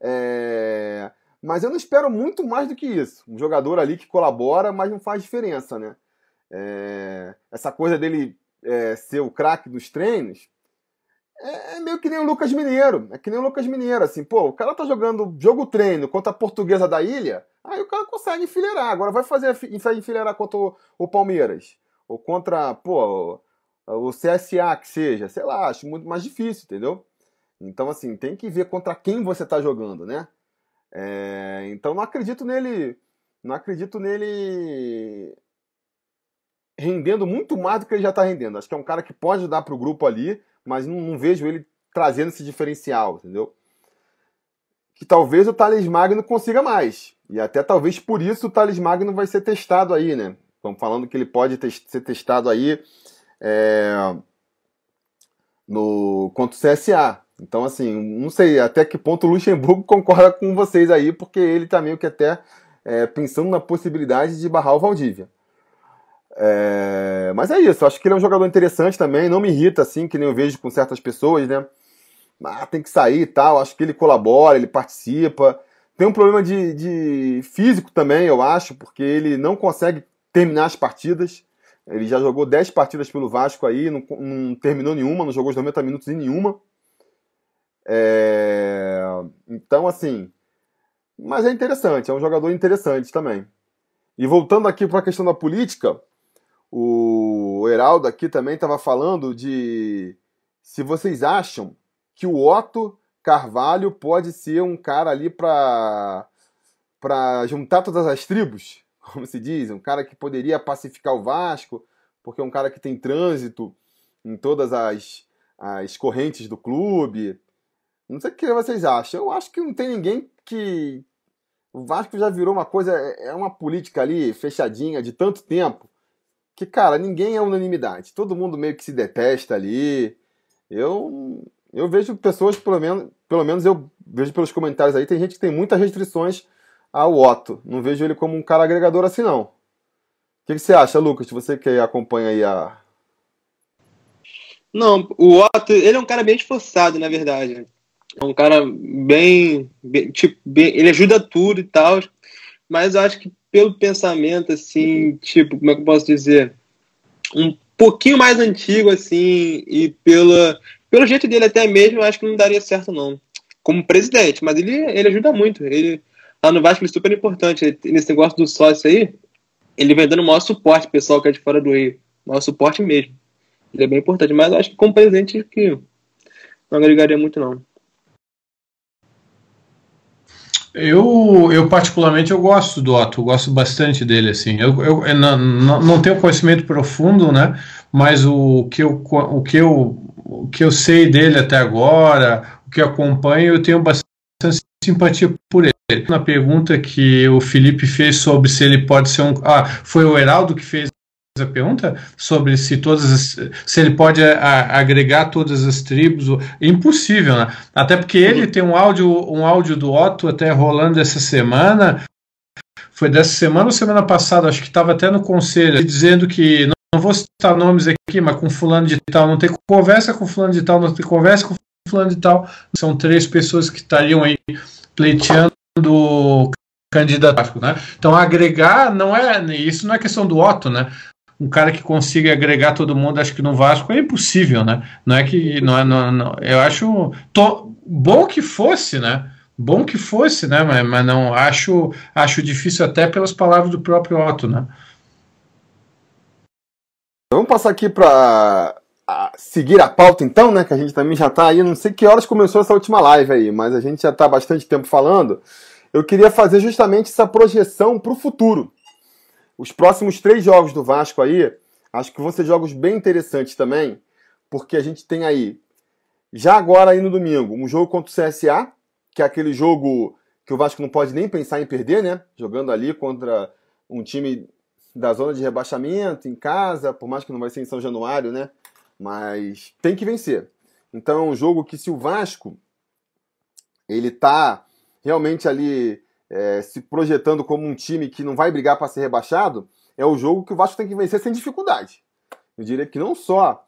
É... Mas eu não espero muito mais do que isso. Um jogador ali que colabora, mas não faz diferença, né? É... Essa coisa dele é, ser o craque dos treinos é, é, meio que nem o Lucas Mineiro. É que nem o Lucas Mineiro, assim, pô, o cara tá jogando jogo treino contra a portuguesa da ilha, aí o cara consegue enfileirar. Agora vai fazer enfileirar contra o, o Palmeiras. Ou contra, pô, o CSA que seja, sei lá, acho muito mais difícil, entendeu? Então, assim, tem que ver contra quem você está jogando, né? É, então, não acredito nele, não acredito nele rendendo muito mais do que ele já está rendendo. Acho que é um cara que pode dar para o grupo ali, mas não, não, vejo ele trazendo esse diferencial, entendeu? Que talvez o Thales Magno consiga mais. E até talvez por isso o Thales Magno vai ser testado aí, né? Estão falando que ele pode ser testado aí é, no contra o CSA. Então, assim, não sei até que ponto o Luxemburgo concorda com vocês aí, porque ele tá meio que até é, pensando na possibilidade de barrar o Valdívia. É, mas é isso, acho que ele é um jogador interessante também, não me irrita assim, que nem eu vejo com certas pessoas, né? Ah, tem que sair e tal, acho que ele colabora, ele participa. Tem um problema de, de físico também, eu acho, porque ele não consegue terminar as partidas. Ele já jogou 10 partidas pelo Vasco aí, não, não, terminou nenhuma, não jogou os 90 minutos em nenhuma. É... Então, assim. Mas é interessante, é um jogador interessante também. E voltando aqui para a questão da política, o Heraldo aqui também estava falando de se vocês acham que o Otto Carvalho pode ser um cara ali para para juntar todas as tribos como se diz, um cara que poderia pacificar o Vasco, porque é um cara que tem trânsito em todas as, as correntes do clube. Não sei o que vocês acham. Eu acho que não tem ninguém que. O Vasco já virou uma coisa, é, é uma política ali fechadinha de tanto tempo que, cara, ninguém é unanimidade. Todo mundo meio que se detesta ali. Eu, eu vejo pessoas, pelo menos, pelo menos eu vejo pelos comentários aí, tem gente que tem muitas restrições ao Otto. Não vejo ele como um cara agregador assim, não. O que, que você acha, Lucas? Você que acompanha aí a. Não, o Otto, ele é um cara bem esforçado, na verdade. É um cara bem. bem tipo, bem, ele ajuda tudo e tal. Mas eu acho que pelo pensamento, assim, tipo, como é que eu posso dizer? Um pouquinho mais antigo, assim, e pela, pelo jeito dele até mesmo, acho que não daria certo, não. Como presidente, mas ele, ele ajuda muito. Ele, Lá no Vasco ele é super importante. nesse negócio do sócio aí, ele vem dando o maior suporte pessoal que é de fora do Rio. Maior suporte mesmo. Ele é bem importante. Mas acho que como presidente que não agregaria muito, não. Eu, eu particularmente eu gosto do Otto, gosto bastante dele assim. Eu, eu, eu não, não, não tenho conhecimento profundo, né? Mas o que eu o que eu o que eu sei dele até agora, o que eu acompanho, eu tenho bastante simpatia por ele. Na pergunta que o Felipe fez sobre se ele pode ser um. Ah, foi o Heraldo que fez a pergunta sobre se todas as, se ele pode a, agregar todas as tribos impossível né até porque ele tem um áudio um áudio do Otto até rolando essa semana foi dessa semana ou semana passada acho que estava até no conselho dizendo que não, não, vou citar nomes aqui mas com fulano de tal não tem conversa com fulano de tal não tem conversa com fulano de tal são três pessoas que estariam aí pleiteando candidato, né? Então agregar não é isso não é questão do Otto, né? Um cara que consiga agregar todo mundo, acho que no Vasco é impossível, né? Não é que não é, não, não eu acho tô, bom que fosse, né? Bom que fosse, né? Mas, mas não acho acho difícil até pelas palavras do próprio Otto, né? Vamos passar aqui para seguir a pauta então, né? Que a gente também já está aí, não sei que horas começou essa última live aí, mas a gente já está bastante tempo falando. Eu queria fazer justamente essa projeção para o futuro. Os próximos três jogos do Vasco aí, acho que vão ser jogos bem interessantes também, porque a gente tem aí, já agora aí no domingo, um jogo contra o CSA, que é aquele jogo que o Vasco não pode nem pensar em perder, né? Jogando ali contra um time da zona de rebaixamento, em casa, por mais que não vai ser em São Januário, né? Mas tem que vencer. Então é um jogo que se o Vasco ele tá realmente ali é, se projetando como um time que não vai brigar para ser rebaixado, é o jogo que o Vasco tem que vencer sem dificuldade. Eu diria que não só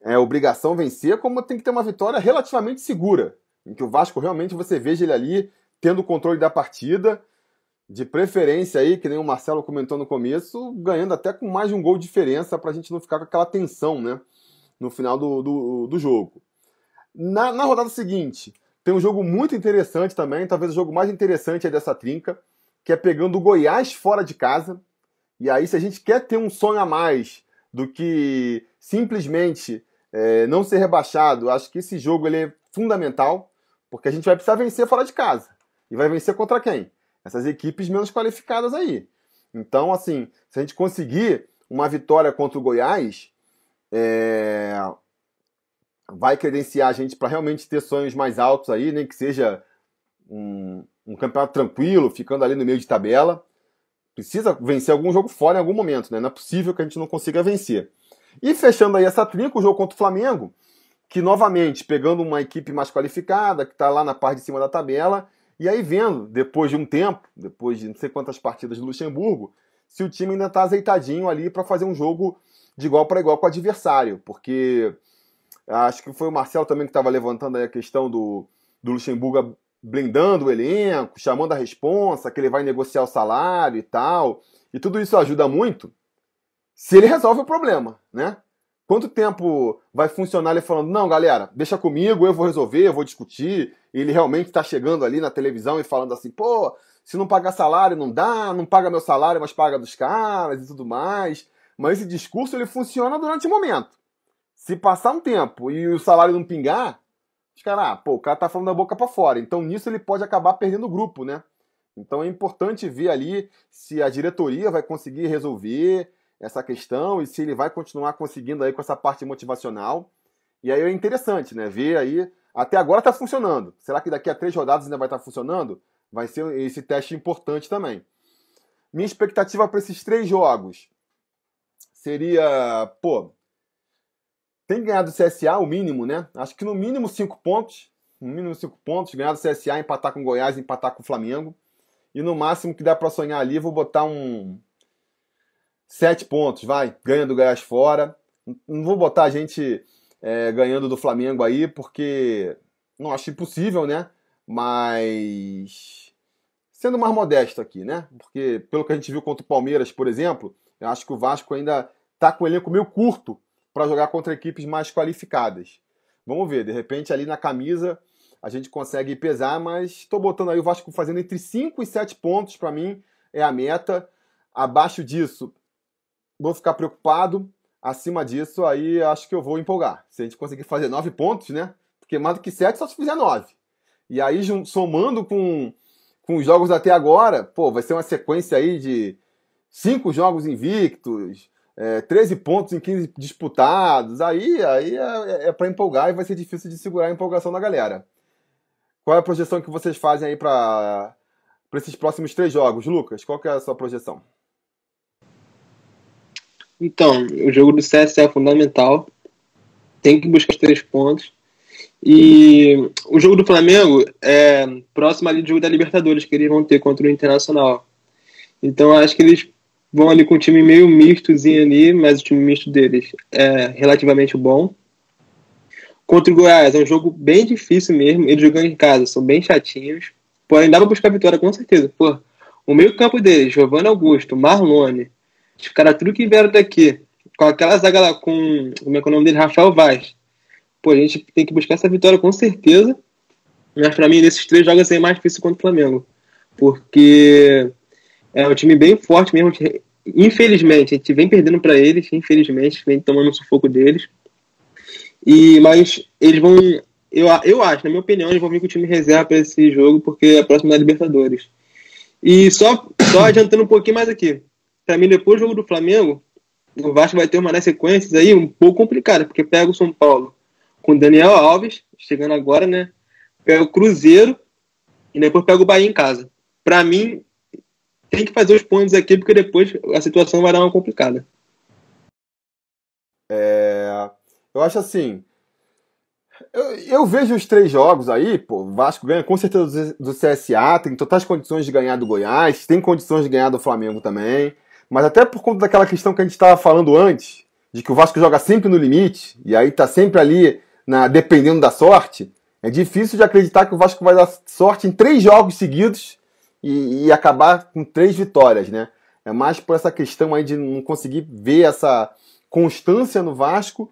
é obrigação vencer, como tem que ter uma vitória relativamente segura, em que o Vasco realmente você veja ele ali tendo o controle da partida, de preferência aí, que nem o Marcelo comentou no começo, ganhando até com mais de um gol de diferença para a gente não ficar com aquela tensão, né, no final do, do, do jogo. Na, na rodada seguinte, tem um jogo muito interessante também, talvez o jogo mais interessante dessa trinca, que é pegando o Goiás fora de casa. E aí, se a gente quer ter um sonho a mais do que simplesmente é, não ser rebaixado, acho que esse jogo ele é fundamental, porque a gente vai precisar vencer fora de casa. E vai vencer contra quem? Essas equipes menos qualificadas aí. Então, assim, se a gente conseguir uma vitória contra o Goiás, é, vai credenciar a gente para realmente ter sonhos mais altos aí, nem que seja um, um, campeonato tranquilo, ficando ali no meio de tabela. Precisa vencer algum jogo fora em algum momento, né? Não é possível que a gente não consiga vencer. E fechando aí essa trinca, o jogo contra o Flamengo, que novamente pegando uma equipe mais qualificada, que está lá na parte de cima da tabela, e aí vendo, depois de um tempo, depois de não sei quantas partidas do Luxemburgo, se o time ainda está azeitadinho ali para fazer um jogo de igual para igual com o adversário, porque Acho que foi o Marcel também que estava levantando a questão do, do Luxemburgo blindando o elenco, chamando a responsa, que ele vai negociar o salário e tal. E tudo isso ajuda muito se ele resolve o problema, né? Quanto tempo vai funcionar ele falando, não, galera, deixa comigo, eu vou resolver, eu vou discutir. E ele realmente está chegando ali na televisão e falando assim, pô, se não pagar salário não dá, não paga meu salário, mas paga dos caras e tudo mais. Mas esse discurso ele funciona durante o momento. Se passar um tempo e o salário não pingar, os caras, ah, pô, o cara tá falando da boca para fora. Então nisso ele pode acabar perdendo o grupo, né? Então é importante ver ali se a diretoria vai conseguir resolver essa questão e se ele vai continuar conseguindo aí com essa parte motivacional. E aí é interessante, né? Ver aí. Até agora está funcionando. Será que daqui a três rodadas ainda vai estar tá funcionando? Vai ser esse teste importante também. Minha expectativa para esses três jogos seria, pô, tem que ganhar do CSA o mínimo, né? Acho que no mínimo cinco pontos. No mínimo cinco pontos. Ganhar do CSA, empatar com Goiás, empatar com o Flamengo. E no máximo que dá para sonhar ali, vou botar um. Sete pontos, vai. Ganha do Goiás fora. Não vou botar a gente é, ganhando do Flamengo aí, porque não acho impossível, né? Mas sendo mais modesto aqui, né? Porque pelo que a gente viu contra o Palmeiras, por exemplo, eu acho que o Vasco ainda tá com o elenco meio curto para jogar contra equipes mais qualificadas. Vamos ver, de repente ali na camisa a gente consegue pesar, mas estou botando aí o Vasco fazendo entre 5 e 7 pontos para mim é a meta. Abaixo disso, vou ficar preocupado. Acima disso, aí acho que eu vou empolgar. Se a gente conseguir fazer 9 pontos, né? Porque mais do que 7 só se fizer 9. E aí, somando com, com os jogos até agora, pô, vai ser uma sequência aí de 5 jogos invictos, é, 13 pontos em 15 disputados, aí, aí é, é para empolgar e vai ser difícil de segurar a empolgação da galera. Qual é a projeção que vocês fazem aí para esses próximos três jogos, Lucas? Qual que é a sua projeção? Então, o jogo do CS é fundamental. Tem que buscar os três pontos. E o jogo do Flamengo é próximo ali do jogo da Libertadores que eles vão ter contra o Internacional. Então acho que eles vão ali com um time meio mistozinho ali, mas o time misto deles é relativamente bom. Contra o Goiás, é um jogo bem difícil mesmo. Eles jogando em casa, são bem chatinhos. Porém, dá pra buscar vitória com certeza. Pô, o meio campo deles, Giovanni Augusto, Marlone, Os caras tudo que vieram daqui, com aquela zaga lá, com. Como é é o nome dele? Rafael Vaz. Pô, a gente tem que buscar essa vitória com certeza. Mas pra mim, nesses três jogos é mais difícil contra o Flamengo. Porque é um time bem forte mesmo. Infelizmente, a gente vem perdendo para eles, infelizmente, vem tomando o sufoco deles. E, mas eles vão. Eu, eu acho, na minha opinião, eles vão vir com o time reserva para esse jogo, porque é próximo da Libertadores. E só, só adiantando um pouquinho mais aqui. Para mim, depois do jogo do Flamengo, o Vasco vai ter uma das sequências aí um pouco complicada, porque pega o São Paulo com Daniel Alves, chegando agora, né? Pega o Cruzeiro e depois pega o Bahia em casa. Para mim, tem que fazer os pontos aqui, porque depois a situação vai dar uma complicada. É, eu acho assim. Eu, eu, vejo os três jogos aí, pô, Vasco ganha com certeza do CSA, tem totais condições de ganhar do Goiás, tem condições de ganhar do Flamengo também. Mas até por conta daquela questão que a gente estava falando antes, de que o Vasco joga sempre no limite, e aí tá sempre ali na, dependendo da sorte, é difícil de acreditar que o Vasco vai dar sorte em três jogos seguidos e, e acabar com três vitórias, né? É mais por essa questão aí de não conseguir ver essa constância no Vasco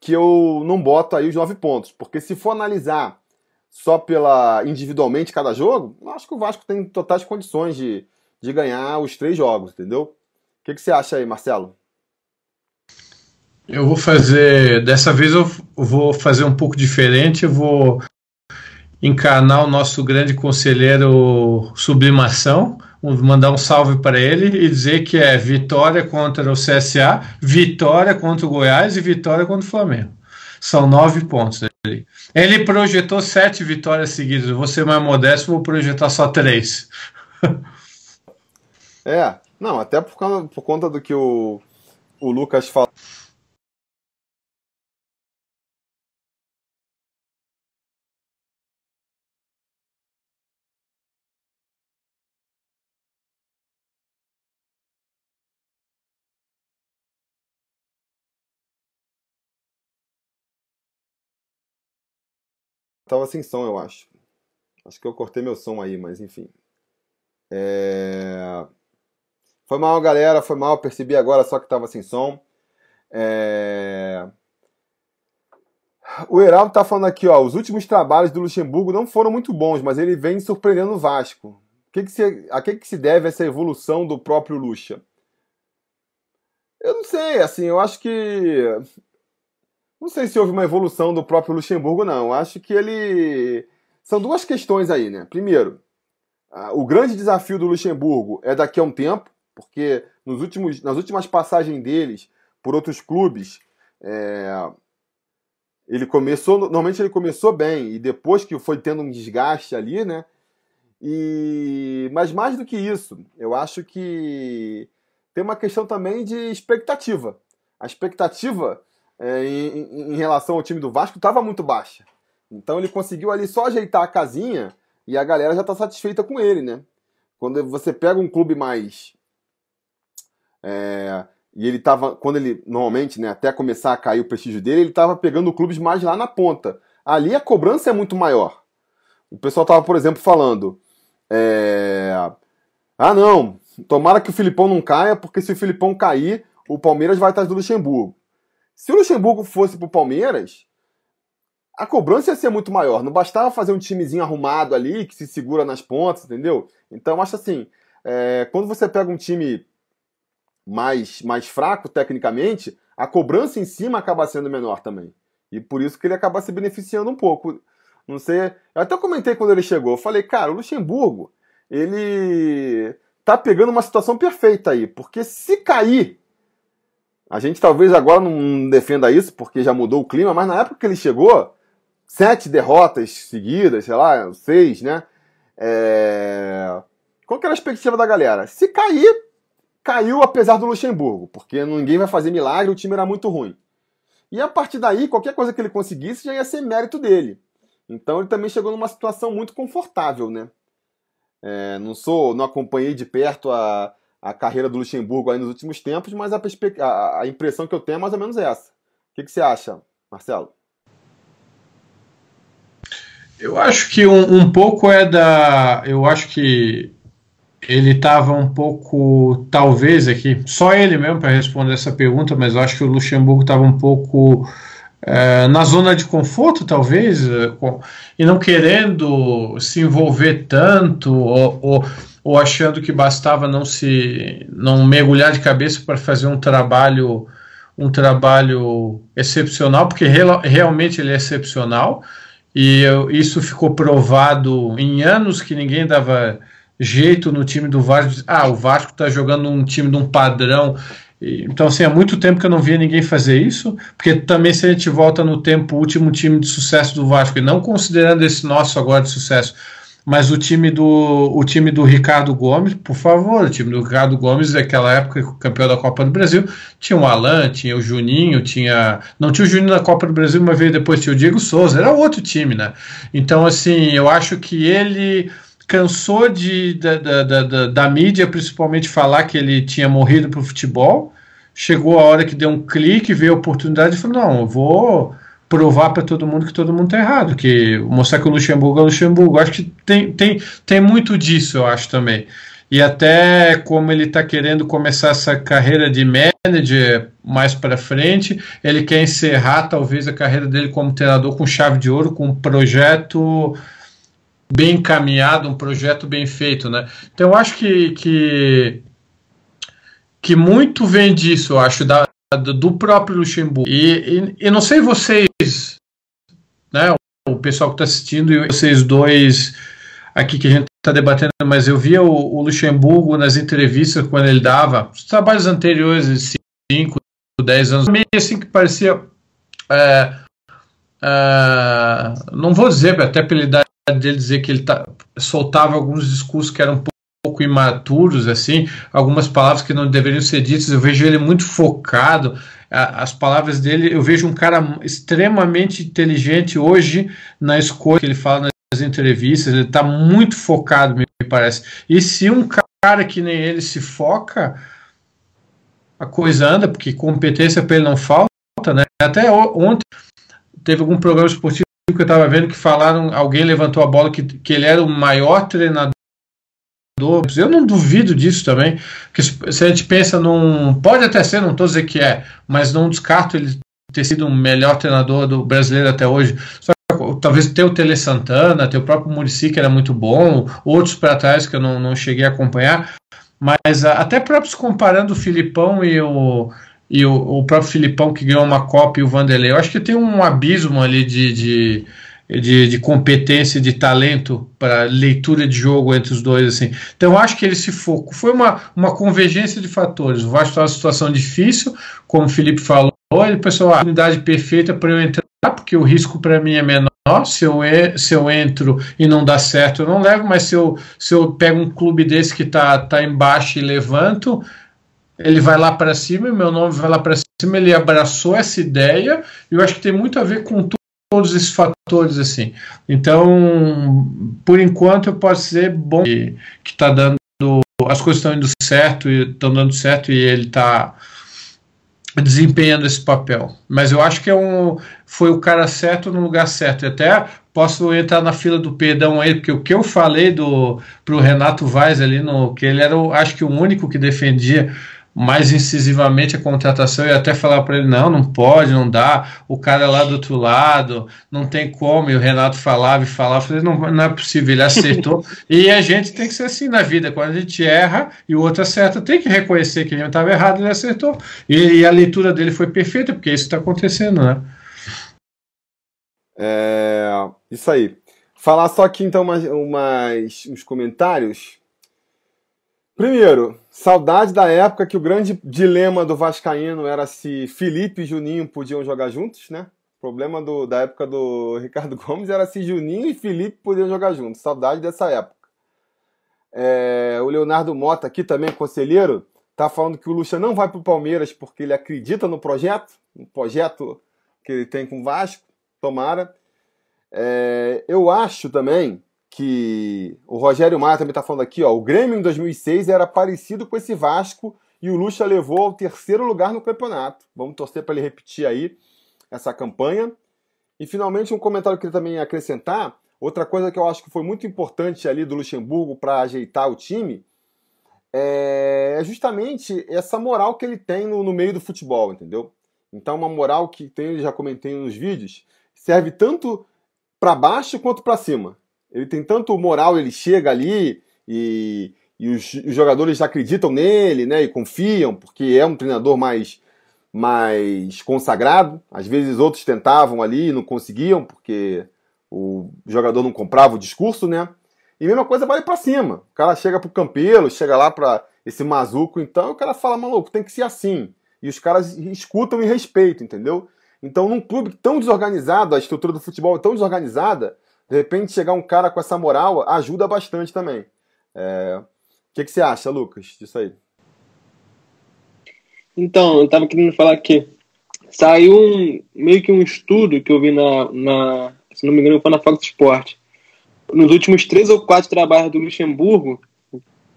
que eu não boto aí os nove pontos. Porque se for analisar só pela individualmente cada jogo, acho que o Vasco tem totais condições de, de ganhar os três jogos, entendeu? O que, que você acha aí, Marcelo? Eu vou fazer. Dessa vez eu vou fazer um pouco diferente. Eu vou encarnar o nosso grande conselheiro Sublimação, mandar um salve para ele e dizer que é vitória contra o CSA, vitória contra o Goiás e vitória contra o Flamengo. São nove pontos ali. Ele projetou sete vitórias seguidas. Ser mais modesto, vou projetar só três. é, não, até por, causa, por conta do que o, o Lucas falou. Tava sem som, eu acho. Acho que eu cortei meu som aí, mas enfim. É... Foi mal, galera, foi mal, percebi agora só que estava sem som. É... O Heraldo tá falando aqui, ó, os últimos trabalhos do Luxemburgo não foram muito bons, mas ele vem surpreendendo o Vasco. Que que se, a que, que se deve essa evolução do próprio Luxa? Eu não sei, assim, eu acho que. Não sei se houve uma evolução do próprio Luxemburgo, não. Acho que ele. São duas questões aí, né? Primeiro, o grande desafio do Luxemburgo é daqui a um tempo, porque nos últimos, nas últimas passagens deles por outros clubes, é, ele começou, normalmente ele começou bem e depois que foi tendo um desgaste ali, né? E mas mais do que isso, eu acho que tem uma questão também de expectativa. A expectativa é, em, em, relação ao time do Vasco estava muito baixa. Então ele conseguiu ali só ajeitar a casinha e a galera já está satisfeita com ele, né? Quando você pega um clube mais é, e ele tava, quando ele, normalmente, né, até começar a cair o prestígio dele, ele estava pegando clubes mais lá na ponta. Ali a cobrança é muito maior. O pessoal tava, por exemplo, falando: é, Ah, não, tomara que o Filipão não caia, porque se o Filipão cair, o Palmeiras vai atrás do Luxemburgo. Se o Luxemburgo fosse pro Palmeiras, a cobrança ia ser muito maior. Não bastava fazer um timezinho arrumado ali, que se segura nas pontas, entendeu? Então, acho assim: é, quando você pega um time mais, mais fraco tecnicamente, a cobrança em cima acaba sendo menor também. E por isso que ele acaba se beneficiando um pouco. Não sei. Eu até comentei quando ele chegou. Eu falei, cara, o Luxemburgo, ele tá pegando uma situação perfeita aí. Porque se cair, a gente talvez agora não defenda isso, porque já mudou o clima, mas na época que ele chegou, sete derrotas seguidas, sei lá, seis, né? É... Qual que era a perspectiva da galera? Se cair, caiu apesar do Luxemburgo, porque ninguém vai fazer milagre, o time era muito ruim. E a partir daí, qualquer coisa que ele conseguisse já ia ser mérito dele. Então ele também chegou numa situação muito confortável, né? É, não sou, não acompanhei de perto a, a carreira do Luxemburgo aí nos últimos tempos, mas a, a, impressão que eu tenho é mais ou menos essa. O que, que você acha, Marcelo? Eu acho que um, um pouco é da. Eu acho que ele estava um pouco, talvez aqui, só ele mesmo para responder essa pergunta, mas eu acho que o Luxemburgo estava um pouco é, na zona de conforto, talvez, é, com, e não querendo se envolver tanto, ou, ou, ou, achando que bastava não se não mergulhar de cabeça para fazer um trabalho um trabalho excepcional, porque real, realmente ele é excepcional, e eu, isso ficou provado em anos que ninguém dava jeito no time do Vasco. Ah, o Vasco está jogando um time de um padrão. Então, assim, há muito tempo que eu não via ninguém fazer isso, porque também se a gente volta no tempo, o último time de sucesso do Vasco, e não considerando esse nosso agora de sucesso, mas o time do o time do Ricardo Gomes, por favor, o time do Ricardo Gomes naquela época, campeão da Copa do Brasil, tinha o Alan, tinha o Juninho, tinha não tinha o Juninho na Copa do Brasil, uma vez depois tinha o Diego Souza, era outro time, né? Então assim, eu acho que ele cansou de, da, da, da, da, mídia, principalmente, falar que ele tinha morrido para o futebol. Chegou a hora que deu um clique, veio a oportunidade e falou: não, eu vou provar para todo mundo que todo mundo está errado, que mostrar que o Luxemburgo é o Luxemburgo. Acho que tem, tem, tem muito disso, eu acho também. E até como ele está querendo começar essa carreira de manager mais para frente, ele quer encerrar talvez a carreira dele como treinador com chave de ouro, com um projeto bem encaminhado, um projeto bem feito, né? Então eu acho que, que, que muito vem disso, eu acho, da, do próprio Luxemburgo. E, e, e não sei vocês, né? O pessoal que está assistindo e vocês dois aqui que a gente está debatendo, mas eu via o, o, Luxemburgo nas entrevistas quando ele dava, os trabalhos anteriores, de 5, 10 anos, meio assim que parecia. É, é, não vou dizer, até pela idade dele dizer que ele tá, soltava alguns discursos que eram um pouco imaturos, assim, algumas palavras que não deveriam ser ditas. Eu vejo ele muito focado. As palavras dele, eu vejo um cara extremamente inteligente hoje na escolha que ele fala nas entrevistas. Ele está muito focado, me parece. E se um cara que nem ele se foca, a coisa anda, porque competência para ele não falta, né? Até ontem teve algum programa esportivo que eu estava vendo que falaram, alguém levantou a bola que, que ele era o maior treinador. Eu não duvido disso também, porque se a gente pensa num. Pode até ser, não estou dizendo que é, mas não descarto ele ter sido o melhor treinador do brasileiro até hoje. Só que, talvez ter o Tele Santana, ter o próprio Murici, que era muito bom, outros para trás que eu não, não cheguei a acompanhar, mas até próprios comparando o Filipão e o, e o, o, próprio Filipão que ganhou uma Copa e o Vanderlei. Eu acho que tem um abismo ali de, de, de, de competência, de talento para leitura de jogo entre os dois. assim. Então acho que ele se focou. Foi uma, uma convergência de fatores. O Vasco está numa situação difícil, como o Felipe falou. Ele pensou a oportunidade perfeita para eu entrar, porque o risco para mim é menor. Se eu, se eu entro e não dá certo, eu não levo, mas se eu, se eu pego um clube desse que está tá embaixo e levanto, ele vai lá para cima, meu nome vai lá para cima, ele abraçou essa ideia, e eu acho que tem muito a ver com todos esses fatores assim. Então, por enquanto eu posso dizer bom que está dando as coisas estão indo certo e estão dando certo e ele está desempenhando esse papel. Mas eu acho que é um, foi o cara certo no lugar certo. E até posso entrar na fila do perdão aí, porque o que eu falei do pro Renato Vaz ali no que ele era, o, acho que o único que defendia mais incisivamente a contratação e até falar para ele: não, não pode, não dá. O cara lá do outro lado, não tem como. E o Renato falava e falava, falei: não, não é possível, ele acertou. e a gente tem que ser assim na vida: quando a gente erra e o outro acerta, tem que reconhecer que ele estava errado e ele acertou. E, e, a leitura dele foi perfeita, porque isso está acontecendo, né? É, isso aí. Falar só aqui então umas, umas, uns comentários. Primeiro, Saudade da época que o grande dilema do Vascaíno era se Felipe e Juninho podiam jogar juntos, né? O problema do, da época do Ricardo Gomes era se Juninho e Felipe podiam jogar juntos. Saudade dessa época. É, o Leonardo Mota, aqui também, conselheiro, tá falando que o Lucha não vai para o Palmeiras porque ele acredita no projeto, no projeto que ele tem com o Vasco. Tomara. É, eu acho também que o Rogério Maia também está falando aqui, ó, o Grêmio em 2006 era parecido com esse Vasco e o Lucha levou ao terceiro lugar no campeonato. Vamos torcer para ele repetir aí essa campanha. E finalmente um comentário que eu também acrescentar, outra coisa que eu acho que foi muito importante ali do Luxemburgo para ajeitar o time, é, é justamente essa moral que ele tem no, no meio do futebol, entendeu? Então, uma moral que tem, já comentei nos vídeos, serve tanto para baixo quanto para cima. Ele tem tanto moral, ele chega ali e, e os, os, jogadores acreditam nele, né? E confiam, porque é um treinador mais, mais consagrado. Às vezes outros tentavam ali e não conseguiam, porque o jogador não comprava o discurso, né? E mesma coisa vale para cima. O cara chega pro Campelo, chega lá para esse mazuco, então o cara fala, maluco, tem que ser assim. E os caras escutam e respeitam, entendeu? Então, num clube tão desorganizado, a estrutura do futebol é tão desorganizada, de repente chegar um cara com essa moral ajuda bastante também. É... O que, que você acha, Lucas, disso aí? Então, eu tava querendo falar que saiu um, meio que um estudo que eu vi na, na se não me engano, foi na Fox Sport, nos últimos três ou quatro trabalhos do Luxemburgo,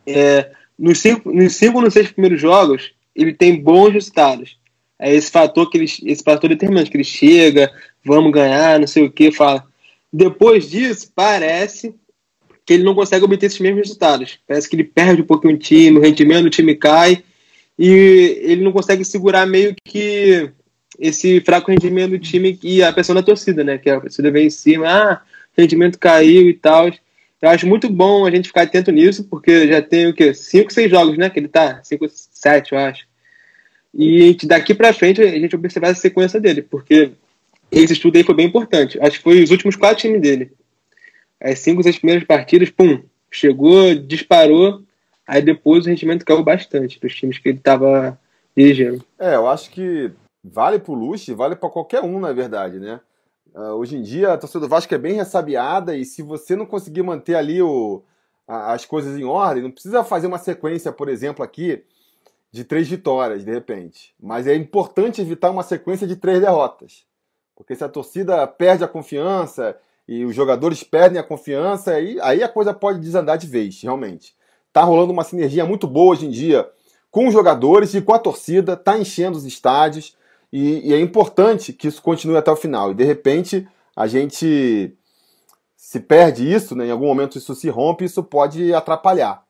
é, nos, cinco, nos cinco ou nos seis primeiros jogos, ele tem bons resultados. É esse fator que ele, esse fator determinante, que ele chega, vamos ganhar, não sei o que, fala. Depois disso, parece que ele não consegue obter esses mesmos resultados. Parece que ele perde um pouquinho o time, o rendimento do time cai, e ele não consegue segurar meio que esse fraco rendimento do time e a pressão da torcida, né? Que a torcida vem em cima, ah, rendimento caiu e tal. Eu acho muito bom a gente ficar atento nisso, porque já tem o quê? Cinco, seis jogos, né? Que ele tá, cinco, sete, eu acho. E daqui para frente a gente observar a sequência dele, porque esse estudo aí foi bem importante. Acho que foi os últimos quatro times dele. As cinco, seis primeiras partidas, pum, chegou, disparou, aí depois o rendimento caiu bastante dos times que ele estava dirigindo. É, eu acho que vale pro Luxe, vale para qualquer um, na verdade, né? Uh, hoje em dia a torcida do Vasco é bem ressabiada e se você não conseguir manter ali o, a, as coisas em ordem, não precisa fazer uma sequência, por exemplo, aqui de três vitórias, de repente. Mas é importante evitar uma sequência de três derrotas. Porque se a torcida perde a confiança e os jogadores perdem a confiança, aí, aí a coisa pode desandar de vez, realmente. Tá rolando uma sinergia muito boa hoje em dia com os jogadores e com a torcida, tá enchendo os estádios. E, e, é importante que isso continue até o final. E de repente a gente se perde isso, né? em algum momento isso se rompe, isso pode atrapalhar.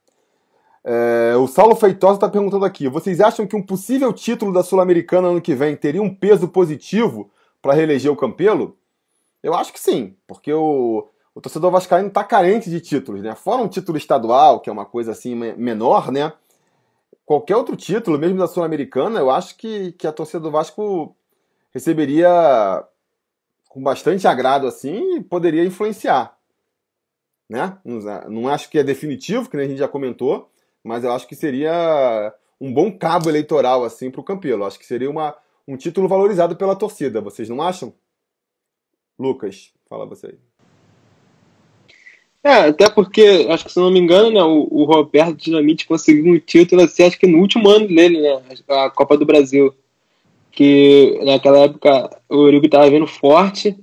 É, o Saulo Feitosa está perguntando aqui: vocês acham que um possível título da Sul-Americana ano que vem teria um peso positivo para reeleger o Campelo? Eu acho que sim, porque o, o torcedor vascaíno está carente de títulos, né? Fora um título estadual, que é uma coisa assim menor, né? qualquer outro título, mesmo da Sul-Americana, eu acho que, que a torcida do Vasco receberia com bastante agrado assim e poderia influenciar. Né? Não, acho que é definitivo, que a gente já comentou, mas eu acho que seria um bom cabo eleitoral assim para o Campelo. Acho que seria uma, um título valorizado pela torcida. Vocês não acham? Lucas, fala você aí. É, até porque, acho que se não me engano, né, o, o Roberto Dinamite conseguiu um título, assim, acho que no último ano dele, né, a Copa do Brasil. Que naquela época o Uruguai estava vindo forte,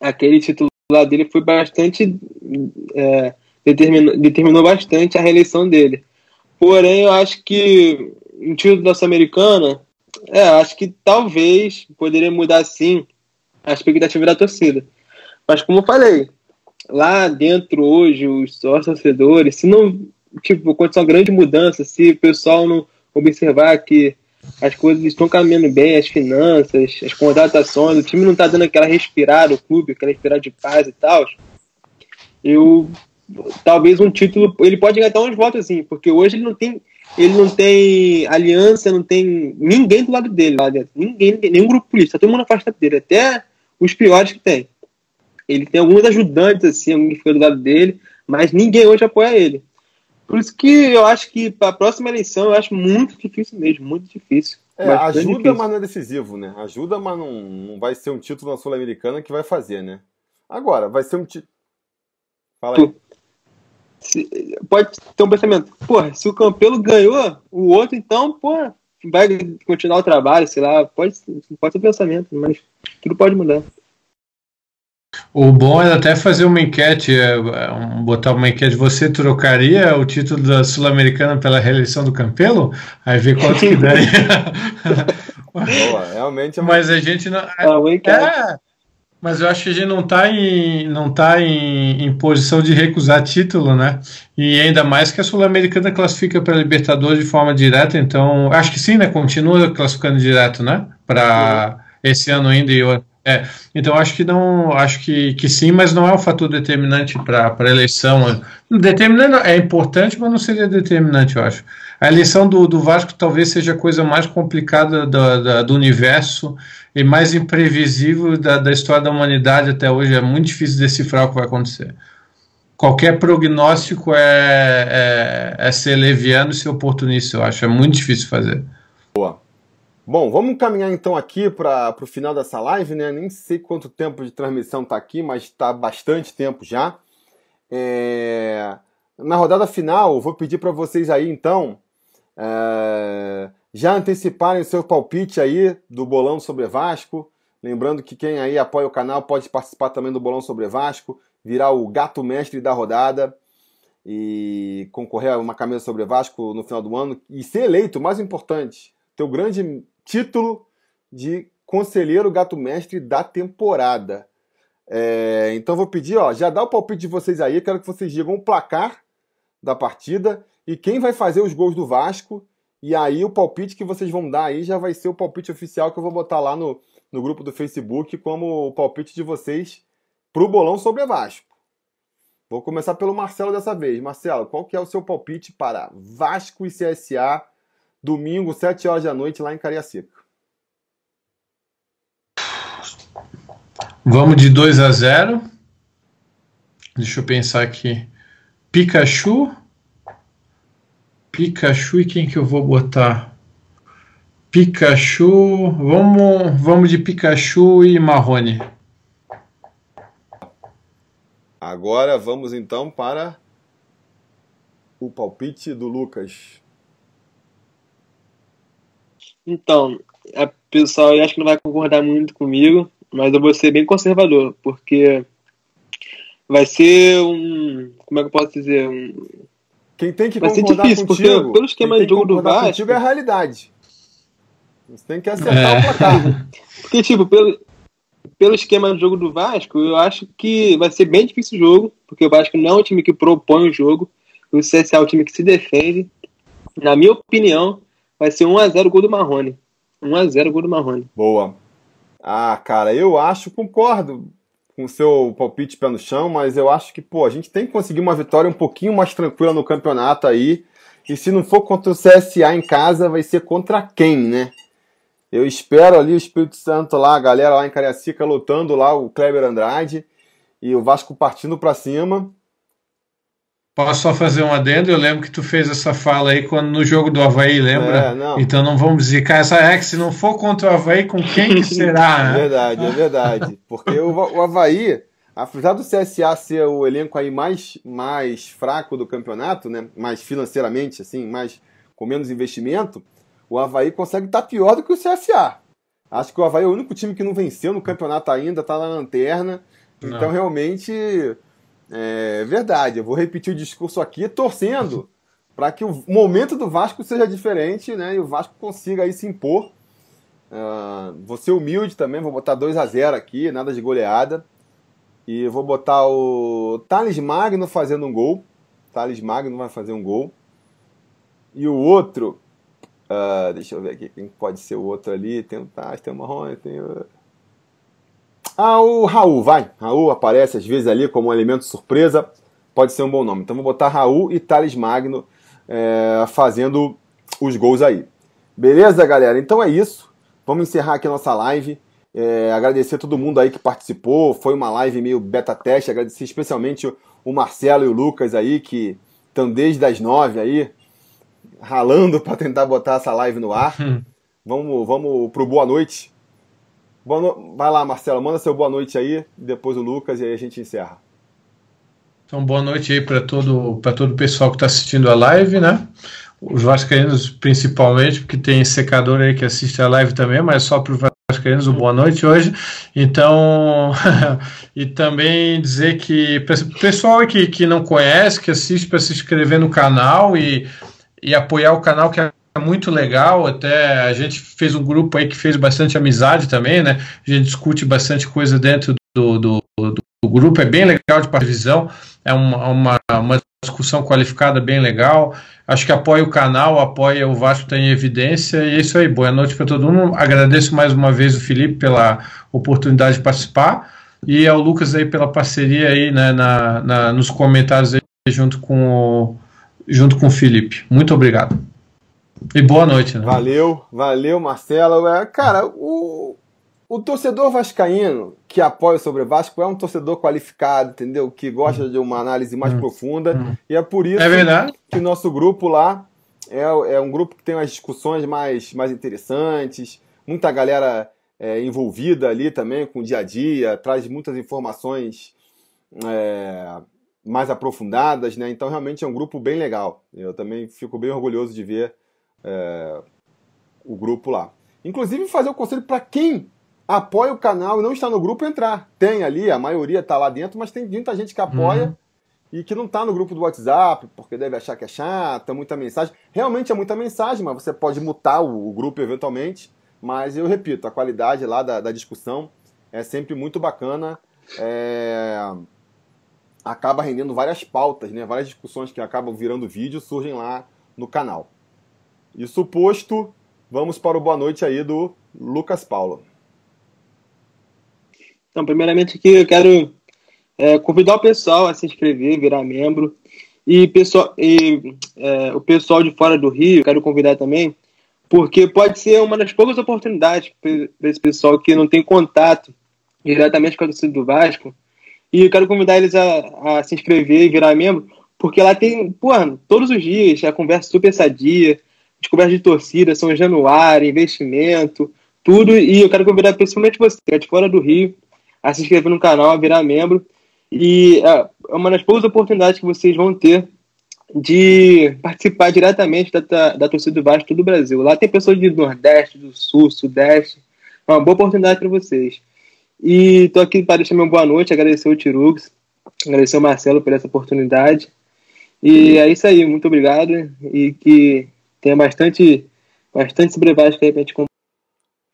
aquele título lá dele foi bastante. É, determinou, determinou bastante a reeleição dele. Porém, eu acho que um título da Sul-Americana, é, acho que talvez poderia mudar sim a expectativa da torcida. Mas como eu falei, lá dentro hoje, os torcedores, se não tipo, acontecer uma grande mudança, se o pessoal não observar que as coisas estão caminhando bem, as finanças, as contratações, o time não está dando aquela respirada, o clube, aquela respirada de paz e tal, eu talvez um título, ele pode ganhar até uns votos assim, porque hoje ele não tem ele não tem aliança, não tem ninguém do lado dele lá dentro, ninguém, nenhum grupo político, tá todo mundo afastado dele, até os piores que tem. Ele tem alguns ajudantes, assim, alguém que fica do lado dele, mas ninguém hoje apoia ele. Por isso que eu acho que para a próxima eleição eu acho muito difícil mesmo, muito difícil. É, ajuda, difícil. mas não é decisivo, né? Ajuda, mas não, não vai ser um título na Sul-Americana que vai fazer, né? Agora, vai ser um título. Fala aí. Se, pode ter um pensamento, porra, se o Campelo ganhou, o outro então, porra, vai continuar o trabalho, sei lá, pode, pode ser pensamento, mas tudo pode mudar. O bom é até fazer uma enquete, é, é, botar uma enquete. Você trocaria o título da Sul-Americana pela reeleição do Campelo? Aí ver quanto que daria. Boa, realmente é uma... Mas a gente não. É, é, Mas eu acho que a gente não está em, não tá em, em, posição de recusar título, né? E ainda mais que a Sul-Americana classifica para a Libertadores de forma direta, então acho que sim, né? Continua classificando direto, né? Para esse ano ainda e é, então acho que não, acho que, que sim, mas não é um fator determinante para a eleição. Determinante é importante, mas não seria determinante, eu acho. A eleição do, do Vasco talvez seja a coisa mais complicada do, do, do universo e mais imprevisível da, da história da humanidade até hoje. É muito difícil decifrar o que vai acontecer. Qualquer prognóstico é, é, é ser leviano e ser oportunista, eu acho. É muito difícil fazer. Boa. Bom, vamos caminhar então aqui para o final dessa live, né? Nem sei quanto tempo de transmissão está aqui, mas está bastante tempo já. É... Na rodada final, vou pedir para vocês aí então é... já anteciparem o seu palpite aí do bolão sobre Vasco. Lembrando que quem aí apoia o canal pode participar também do bolão sobre Vasco, virar o gato mestre da rodada e concorrer a uma camisa sobre Vasco no final do ano e ser eleito, mais importante, teu grande título de conselheiro gato mestre da temporada. É, então vou pedir, ó, já dá o palpite de vocês aí, quero que vocês digam o placar da partida e quem vai fazer os gols do Vasco. E aí o palpite que vocês vão dar aí já vai ser o palpite oficial que eu vou botar lá no, no grupo do Facebook como o palpite de vocês pro bolão sobre Vasco. Vou começar pelo Marcelo dessa vez. Marcelo, qual que é o seu palpite para Vasco e CSA domingo, 7 horas da noite, lá em Cariacica. Vamos de 2 a 0. Deixa eu pensar aqui. Pikachu. Pikachu e quem que eu vou botar? Pikachu. Vamos, vamos de Pikachu e Marrone. Agora vamos então para o palpite do Lucas. Então, a pessoal eu acho que não vai concordar muito comigo, mas eu vou ser bem conservador, porque vai ser um. Como é que eu posso dizer? Um, quem tem que vai ser difícil, contigo, porque pelo esquema de jogo do Vasco. é a realidade. Você tem que acertar é. o placar. porque, tipo, pelo, pelo esquema de jogo do Vasco, eu acho que vai ser bem difícil o jogo, porque o Vasco não é um time que propõe o jogo, o CSA é um time que se defende. Na minha opinião, Vai ser 1x0 gol do Marrone. 1x0 gol do Marrone. Boa. Ah, cara, eu acho, concordo com o seu palpite pé no chão, mas eu acho que, pô, a gente tem que conseguir uma vitória um pouquinho mais tranquila no campeonato aí. E se não for contra o CSA em casa, vai ser contra quem, né? Eu espero ali o Espírito Santo lá, a galera lá em Cariacica lutando lá, o Kleber Andrade e o Vasco partindo para cima. Posso só fazer um adendo? Eu lembro que tu fez essa fala aí quando no jogo do Havaí, lembra? É, não. Então não vamos zicar essa é que se não for contra o Havaí, com quem que será? É verdade, é verdade. Porque o, o Havaí, apesar do CSA ser o elenco aí mais, mais fraco do campeonato, né? Mais financeiramente, assim, mais com menos investimento, o Havaí consegue estar tá pior do que o CSA. Acho que o Havaí é o único time que não venceu no campeonato ainda, está na lanterna. Então, não. realmente, é verdade, eu vou repetir o discurso aqui torcendo para que o momento do Vasco seja diferente né, e o Vasco consiga aí se impor. Uh, vou ser humilde também, vou botar 2 a 0 aqui, nada de goleada. E vou botar o Thales Magno fazendo um gol. Thales Magno vai fazer um gol. E o outro, uh, deixa eu ver aqui quem pode ser o outro ali. Tem o Thales, tem o Marrone, tem o. Ah, o Raul, vai. Raul aparece às vezes ali como um elemento surpresa. Pode ser um bom nome. Então vou botar Raul e Thales Magno é, fazendo os gols aí. Beleza, galera? Então é isso. Vamos encerrar aqui a nossa live. É, agradecer a todo mundo aí que participou. Foi uma live meio beta teste. Agradecer especialmente o Marcelo e o Lucas aí, que estão desde as nove aí, ralando para tentar botar essa live no ar. Hum. vamos, vamos pro boa noite no... Vai lá, Marcelo, manda seu boa noite aí, depois o Lucas e aí a gente encerra. Então, boa noite aí para todo, todo o pessoal que está assistindo a live, né? Os vascaínos principalmente, porque tem secador aí que assiste a live também, mas só para os vascaínos o boa noite hoje. Então, e também dizer que pessoal que, que não conhece, que assiste para se inscrever no canal e, e apoiar o canal que muito legal, até a gente fez um grupo aí que fez bastante amizade também, né? A gente discute bastante coisa dentro do, do, do grupo é bem legal de visão, é uma, uma, uma discussão qualificada bem legal. Acho que apoia o canal, apoia o Vasco está em evidência e é isso aí. Boa noite para todo mundo. Agradeço mais uma vez o Felipe pela oportunidade de participar e ao Lucas aí pela parceria aí né, na, na nos comentários aí junto com o, junto com o Felipe. Muito obrigado. E boa noite. Né? Valeu, valeu, Marcelo. É, cara, o, o torcedor vascaíno que apoia o Sobre Vasco é um torcedor qualificado, entendeu? Que gosta de uma análise mais hum. profunda. Hum. E é por isso é que o nosso grupo lá é, é um grupo que tem umas discussões mais, mais interessantes. Muita galera é, envolvida ali também com o dia a dia, traz muitas informações é, mais aprofundadas, né? Então realmente é um grupo bem legal. Eu também fico bem orgulhoso de ver é, o grupo lá. Inclusive fazer o conselho para quem apoia o canal e não está no grupo entrar. Tem ali, a maioria está lá dentro, mas tem muita gente que apoia uhum. e que não está no grupo do WhatsApp, porque deve achar que é chato, é muita mensagem. Realmente é muita mensagem, mas você pode mutar o, o grupo eventualmente. Mas eu repito, a qualidade lá da, da discussão é sempre muito bacana. É... Acaba rendendo várias pautas, né? várias discussões que acabam virando vídeo surgem lá no canal. Isso posto, vamos para o boa noite aí do Lucas Paulo. Então, primeiramente aqui eu quero é, convidar o pessoal a se inscrever, virar membro. E, pessoal, e é, o pessoal de fora do Rio, quero convidar também, porque pode ser uma das poucas oportunidades para esse pessoal que não tem contato diretamente com a torcida do Vasco. E eu quero convidar eles a, a se inscrever e virar membro, porque lá tem, pô, todos os dias a conversa super sadia, conversas de torcida, São Januário, investimento, tudo. E eu quero convidar principalmente você, que é de fora do Rio, a se inscrever no canal, a virar membro. E é, é uma das poucas oportunidades que vocês vão ter de participar diretamente da, da, da torcida do Vasco do Brasil. Lá tem pessoas do Nordeste, do Sul, Sudeste. É uma boa oportunidade para vocês. E estou aqui para deixar meu boa noite, agradecer o Tirugs, agradecer o Marcelo por essa oportunidade. E é isso aí, muito obrigado e que tenha bastante, bastante brevagem aí para a gente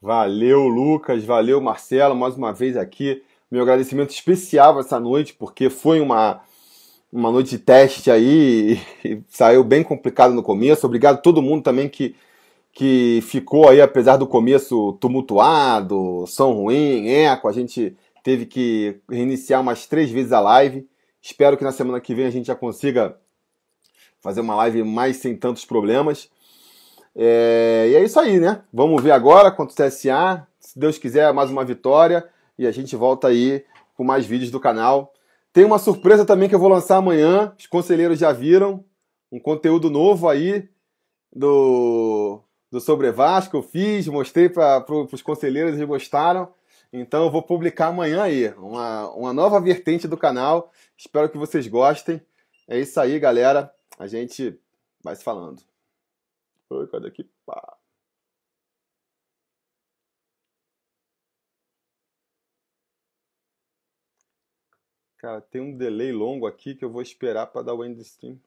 Valeu, Lucas. Valeu, Marcelo, mais uma vez aqui. Meu agradecimento especial essa noite, porque foi uma, uma noite de teste aí saiu bem complicado no começo. Obrigado a todo mundo também que, que ficou aí, apesar do começo tumultuado, som ruim, eco. A gente teve que reiniciar umas três vezes a live. Espero que na semana que vem a gente já consiga fazer uma live mais sem tantos problemas. É, e é isso aí, né? Vamos ver agora contra o CSA. Se Deus quiser, mais uma vitória. E a gente volta aí com mais vídeos do canal. Tem uma surpresa também que eu vou lançar amanhã. Os conselheiros já viram. Um conteúdo novo aí do, do Sobre Vasco. Eu fiz, mostrei para os conselheiros, eles gostaram. Então eu vou publicar amanhã aí. Uma, uma nova vertente do canal. Espero que vocês gostem. É isso aí, galera. A gente vai se falando. Oi, cadê aqui? Pá. Cara, tem um delay longo aqui que eu vou esperar para dar o end stream.